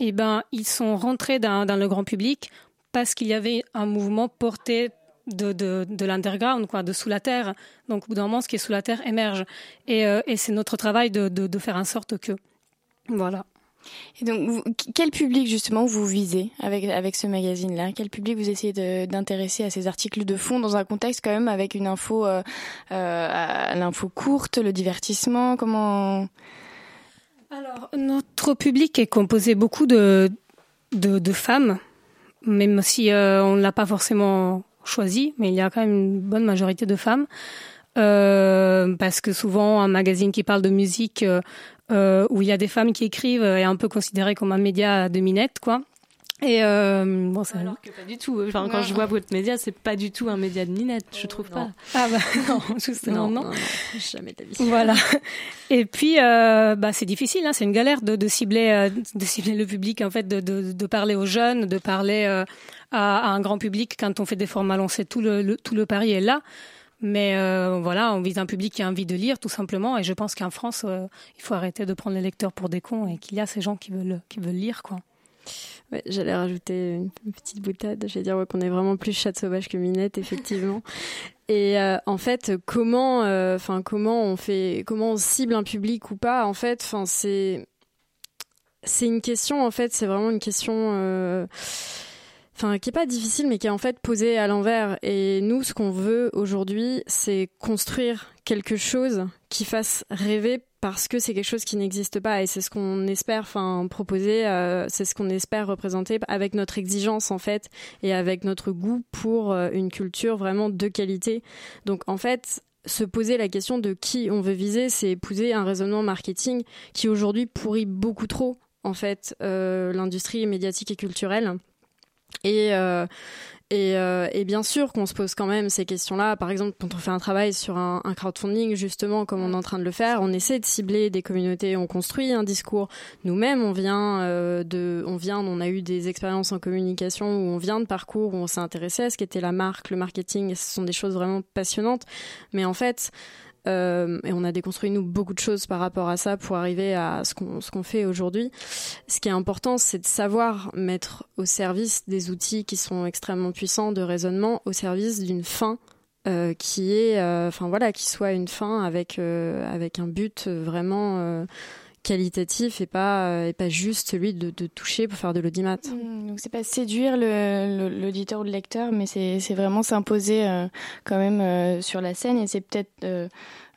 eh ben ils sont rentrés dans, le grand public parce qu'il y avait un mouvement porté de, de, de l'underground, quoi, de sous la terre. Donc, au bout d'un moment, ce qui est sous la terre émerge. Et, euh, c'est notre travail de, de, faire en sorte que. Voilà. Et donc, quel public justement vous visez avec avec ce magazine-là? Quel public vous essayez d'intéresser à ces articles de fond dans un contexte quand même avec une info, euh, euh, l'info courte, le divertissement? Comment Alors, notre public est composé beaucoup de de, femmes, même si euh, on ne l'a pas forcément choisi, mais il y a quand même une bonne majorité de femmes. Parce que souvent un magazine qui parle de musique euh, où il y a des femmes qui écrivent est un peu considéré comme un média de minette, quoi. Et euh, bon, ça alors que pas du tout. Enfin, quand je vois votre média, c'est pas du tout un média de minette, je trouve pas. Ah bah non, justement non, non, non, jamais de vie. Voilà. Et puis, euh, bah c'est difficile, hein, c'est une galère de, de cibler, euh, de cibler le public en fait, de, de, de parler aux jeunes, de parler euh, à, à, un grand public quand on fait des formats lancés. Tout le, le, tout le pari est là. Mais euh, voilà, on vise un public qui a envie de lire, tout simplement. Et je pense qu'en France, euh, il faut arrêter de prendre les lecteurs pour des cons et qu'il y a ces gens qui veulent, qui veulent lire, quoi. Ouais, J'allais rajouter une, petite boutade. J'allais dire ouais, qu'on est vraiment plus chat sauvage que minette, effectivement. Et euh, en fait, comment, enfin, comment on fait, comment on cible un public ou pas En fait, enfin, c'est, c'est une question. En fait, c'est vraiment une question. Enfin qui est pas difficile mais qui est en fait posée à l'envers. Et nous ce qu'on veut aujourd'hui c'est construire quelque chose qui fasse rêver parce que c'est quelque chose qui n'existe pas. Et c'est ce qu'on espère enfin proposer euh, c'est ce qu'on espère représenter avec notre exigence en fait et avec notre goût pour euh, une culture vraiment de qualité. Donc en fait se poser la question de qui on veut viser c'est épouser un raisonnement marketing qui aujourd'hui pourrit beaucoup trop en fait euh, l'industrie médiatique et culturelle et, euh, euh, et, bien sûr qu'on se pose quand même ces questions-là. Par exemple, quand on fait un travail sur un, un, crowdfunding, justement, comme on est en train de le faire, on essaie de cibler des communautés, on construit un discours. Nous-mêmes, on vient euh, de, on vient, on a eu des expériences en communication où on vient de parcours où on s'est intéressé à ce qu'était la marque, le marketing. Et ce sont des choses vraiment passionnantes. Mais en fait, euh, et on a déconstruit nous beaucoup de choses par rapport à ça pour arriver à ce qu'on ce qu'on fait aujourd'hui. Ce qui est important, c'est de savoir mettre au service des outils qui sont extrêmement puissants de raisonnement au service d'une fin euh, qui est, euh, enfin voilà, qui soit une fin avec euh, avec un but vraiment qualitatif et pas, et pas juste celui de, de toucher pour faire de l'audimat. Mmh, donc c'est pas séduire l'auditeur ou le lecteur, mais c'est vraiment s'imposer quand même sur la scène. Et c'est peut-être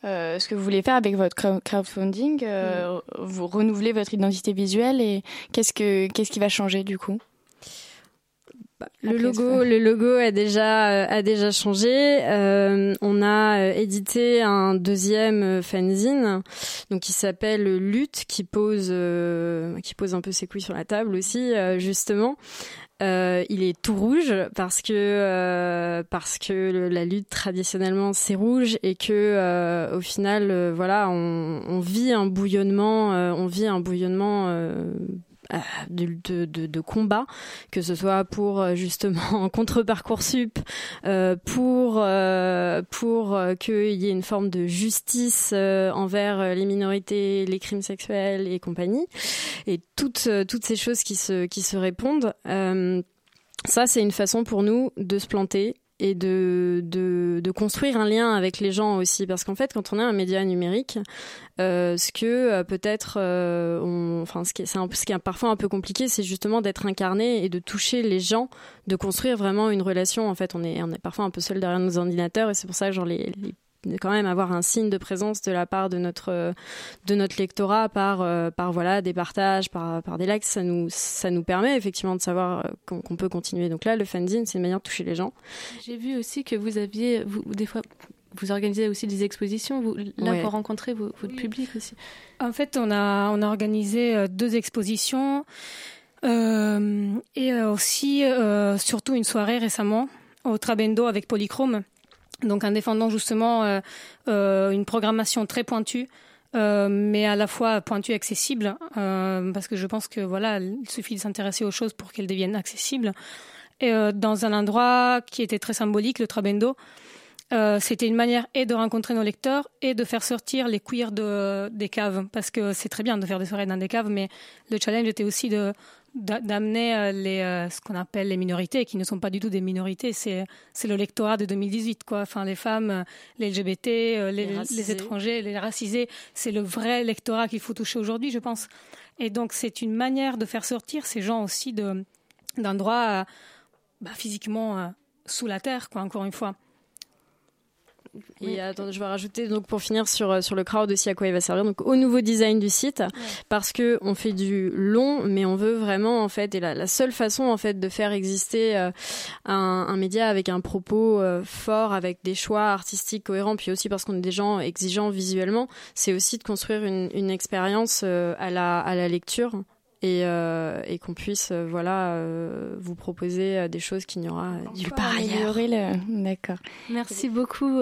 euh, ce que vous voulez faire avec votre crowdfunding, euh, vous renouvelez votre identité visuelle. Et qu'est-ce que qu'est-ce qui va changer du coup? Bah, le logo, le logo a déjà euh, a déjà changé. on a édité un deuxième fanzine, donc qui s'appelle Lutte, qui pose qui pose un peu ses couilles sur la table aussi, justement. Euh, il est tout rouge parce que euh, parce que la lutte traditionnellement c'est rouge et que euh, au final voilà on, on, vit un bouillonnement on vit un bouillonnement euh, de, de, de, combat, que ce soit pour euh, justement contre parcoursup, euh, pour euh, pour qu'il y ait une forme de justice envers les minorités, les crimes sexuels et compagnie, et toutes toutes ces choses qui se qui se répondent. ça, c'est une façon pour nous de se planter et de, de, de, construire un lien avec les gens aussi. Parce qu'en fait, quand on est un média numérique, euh, ce que euh, peut-être, euh, on, enfin, ce qui, est, ce qui est parfois un peu compliqué, c'est justement d'être incarné et de toucher les gens, de construire vraiment une relation. En fait, on est, on est parfois un peu seul derrière nos ordinateurs et c'est pour ça que genre les, les de quand même avoir un signe de présence de la part de notre de notre lectorat par euh, par voilà des partages par par des likes. Ça nous ça nous permet effectivement de savoir euh, qu'on peut continuer. Donc là le fanzine c'est une manière de toucher les gens. J'ai vu aussi que vous aviez vous des fois vous organisez aussi des expositions. Vous là pour rencontrer votre public aussi. En fait on a on a organisé euh, deux expositions euh, et aussi euh, surtout une soirée récemment au Trabendo avec Polychrome donc en défendant justement euh, euh, une programmation très pointue, euh, mais à la fois pointue et accessible, parce que je pense que voilà, il suffit de s'intéresser aux choses pour qu'elles deviennent accessibles. Et dans un endroit qui était très symbolique, le Trabendo, c'était une manière et de rencontrer nos lecteurs et de faire sortir les queers de, des caves, parce que c'est très bien de faire des soirées dans des caves, mais le challenge était aussi de d'amener euh, les euh, ce qu'on appelle les minorités qui ne sont pas du tout des minorités c'est c'est le lectorat de 2018 quoi. Enfin les femmes euh, les LGBT les, les, étrangers les racisés c'est le vrai lectorat qu'il faut toucher aujourd'hui je pense. Et donc c'est une manière de faire sortir ces gens aussi de d'endroits bah, physiquement sous la terre quoi encore une fois et attends, je vais rajouter donc pour finir sur euh, sur le crowd aussi à quoi il va servir. Donc au nouveau design du site parce que on fait du long, mais on veut vraiment en fait et la, la seule façon en fait de faire exister euh, un, un, média avec un propos euh, fort, avec des choix artistiques cohérents, puis aussi parce qu'on est des gens exigeants visuellement, c'est aussi de construire une, une expérience à la à la lecture et, euh, et qu'on puisse euh, voilà euh, vous proposer euh, des choses qu'il n'y aura nulle part ailleurs. Le... D'accord. Merci beaucoup.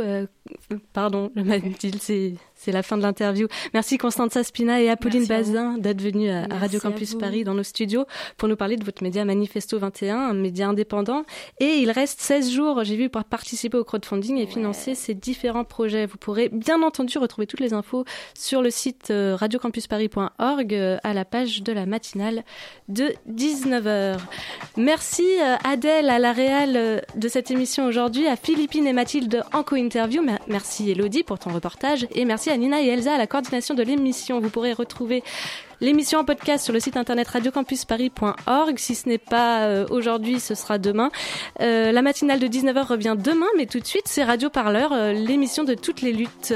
Pardon, Mathilde, c'est c'est la fin de l'interview. Merci Constanza Spina et Apolline Bazin d'être venues à, Radio Campus Paris dans nos studios pour nous parler de votre média Manifesto 21, un média indépendant. Et il reste 16 jours, j'ai vu, pour participer au crowdfunding et financer ces différents projets. Vous pourrez bien entendu retrouver toutes les infos sur le site euh, radiocampusparis.org euh, à la page de la matinale de 19h. Merci euh, Adèle à la réelle de cette émission aujourd'hui, à Philippine et Mathilde en co-interview. Merci Elodie pour ton reportage et merci à Nina et Elsa à la coordination de l'émission. Vous pourrez retrouver l'émission en podcast sur le site internet radiocampusparis.org. Si ce n'est pas euh, aujourd'hui, ce sera demain. Euh, la matinale de 19h revient demain, mais tout de suite, c'est Radio Parleur, euh, l'émission de toutes les luttes.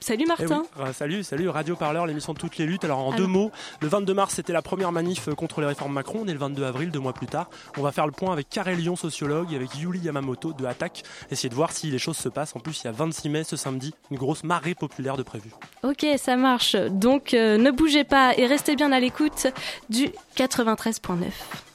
Salut Martin. Eh euh, salut, salut Radio Parleur, l'émission de toutes les luttes. Alors en deux mots, le 22 mars c'était la première manif euh, contre les réformes Macron. On est le 22 avril, deux mois plus tard. On va faire le point avec Carré Lyon, sociologue, et avec Yuli Yamamoto de Attaque. Essayer de voir si les choses se passent. En plus, il y a 26 mai ce samedi, une grosse marée populaire de prévu. Ok, ça marche. Donc euh, ne bougez pas et restez bien à l'écoute du 93.9.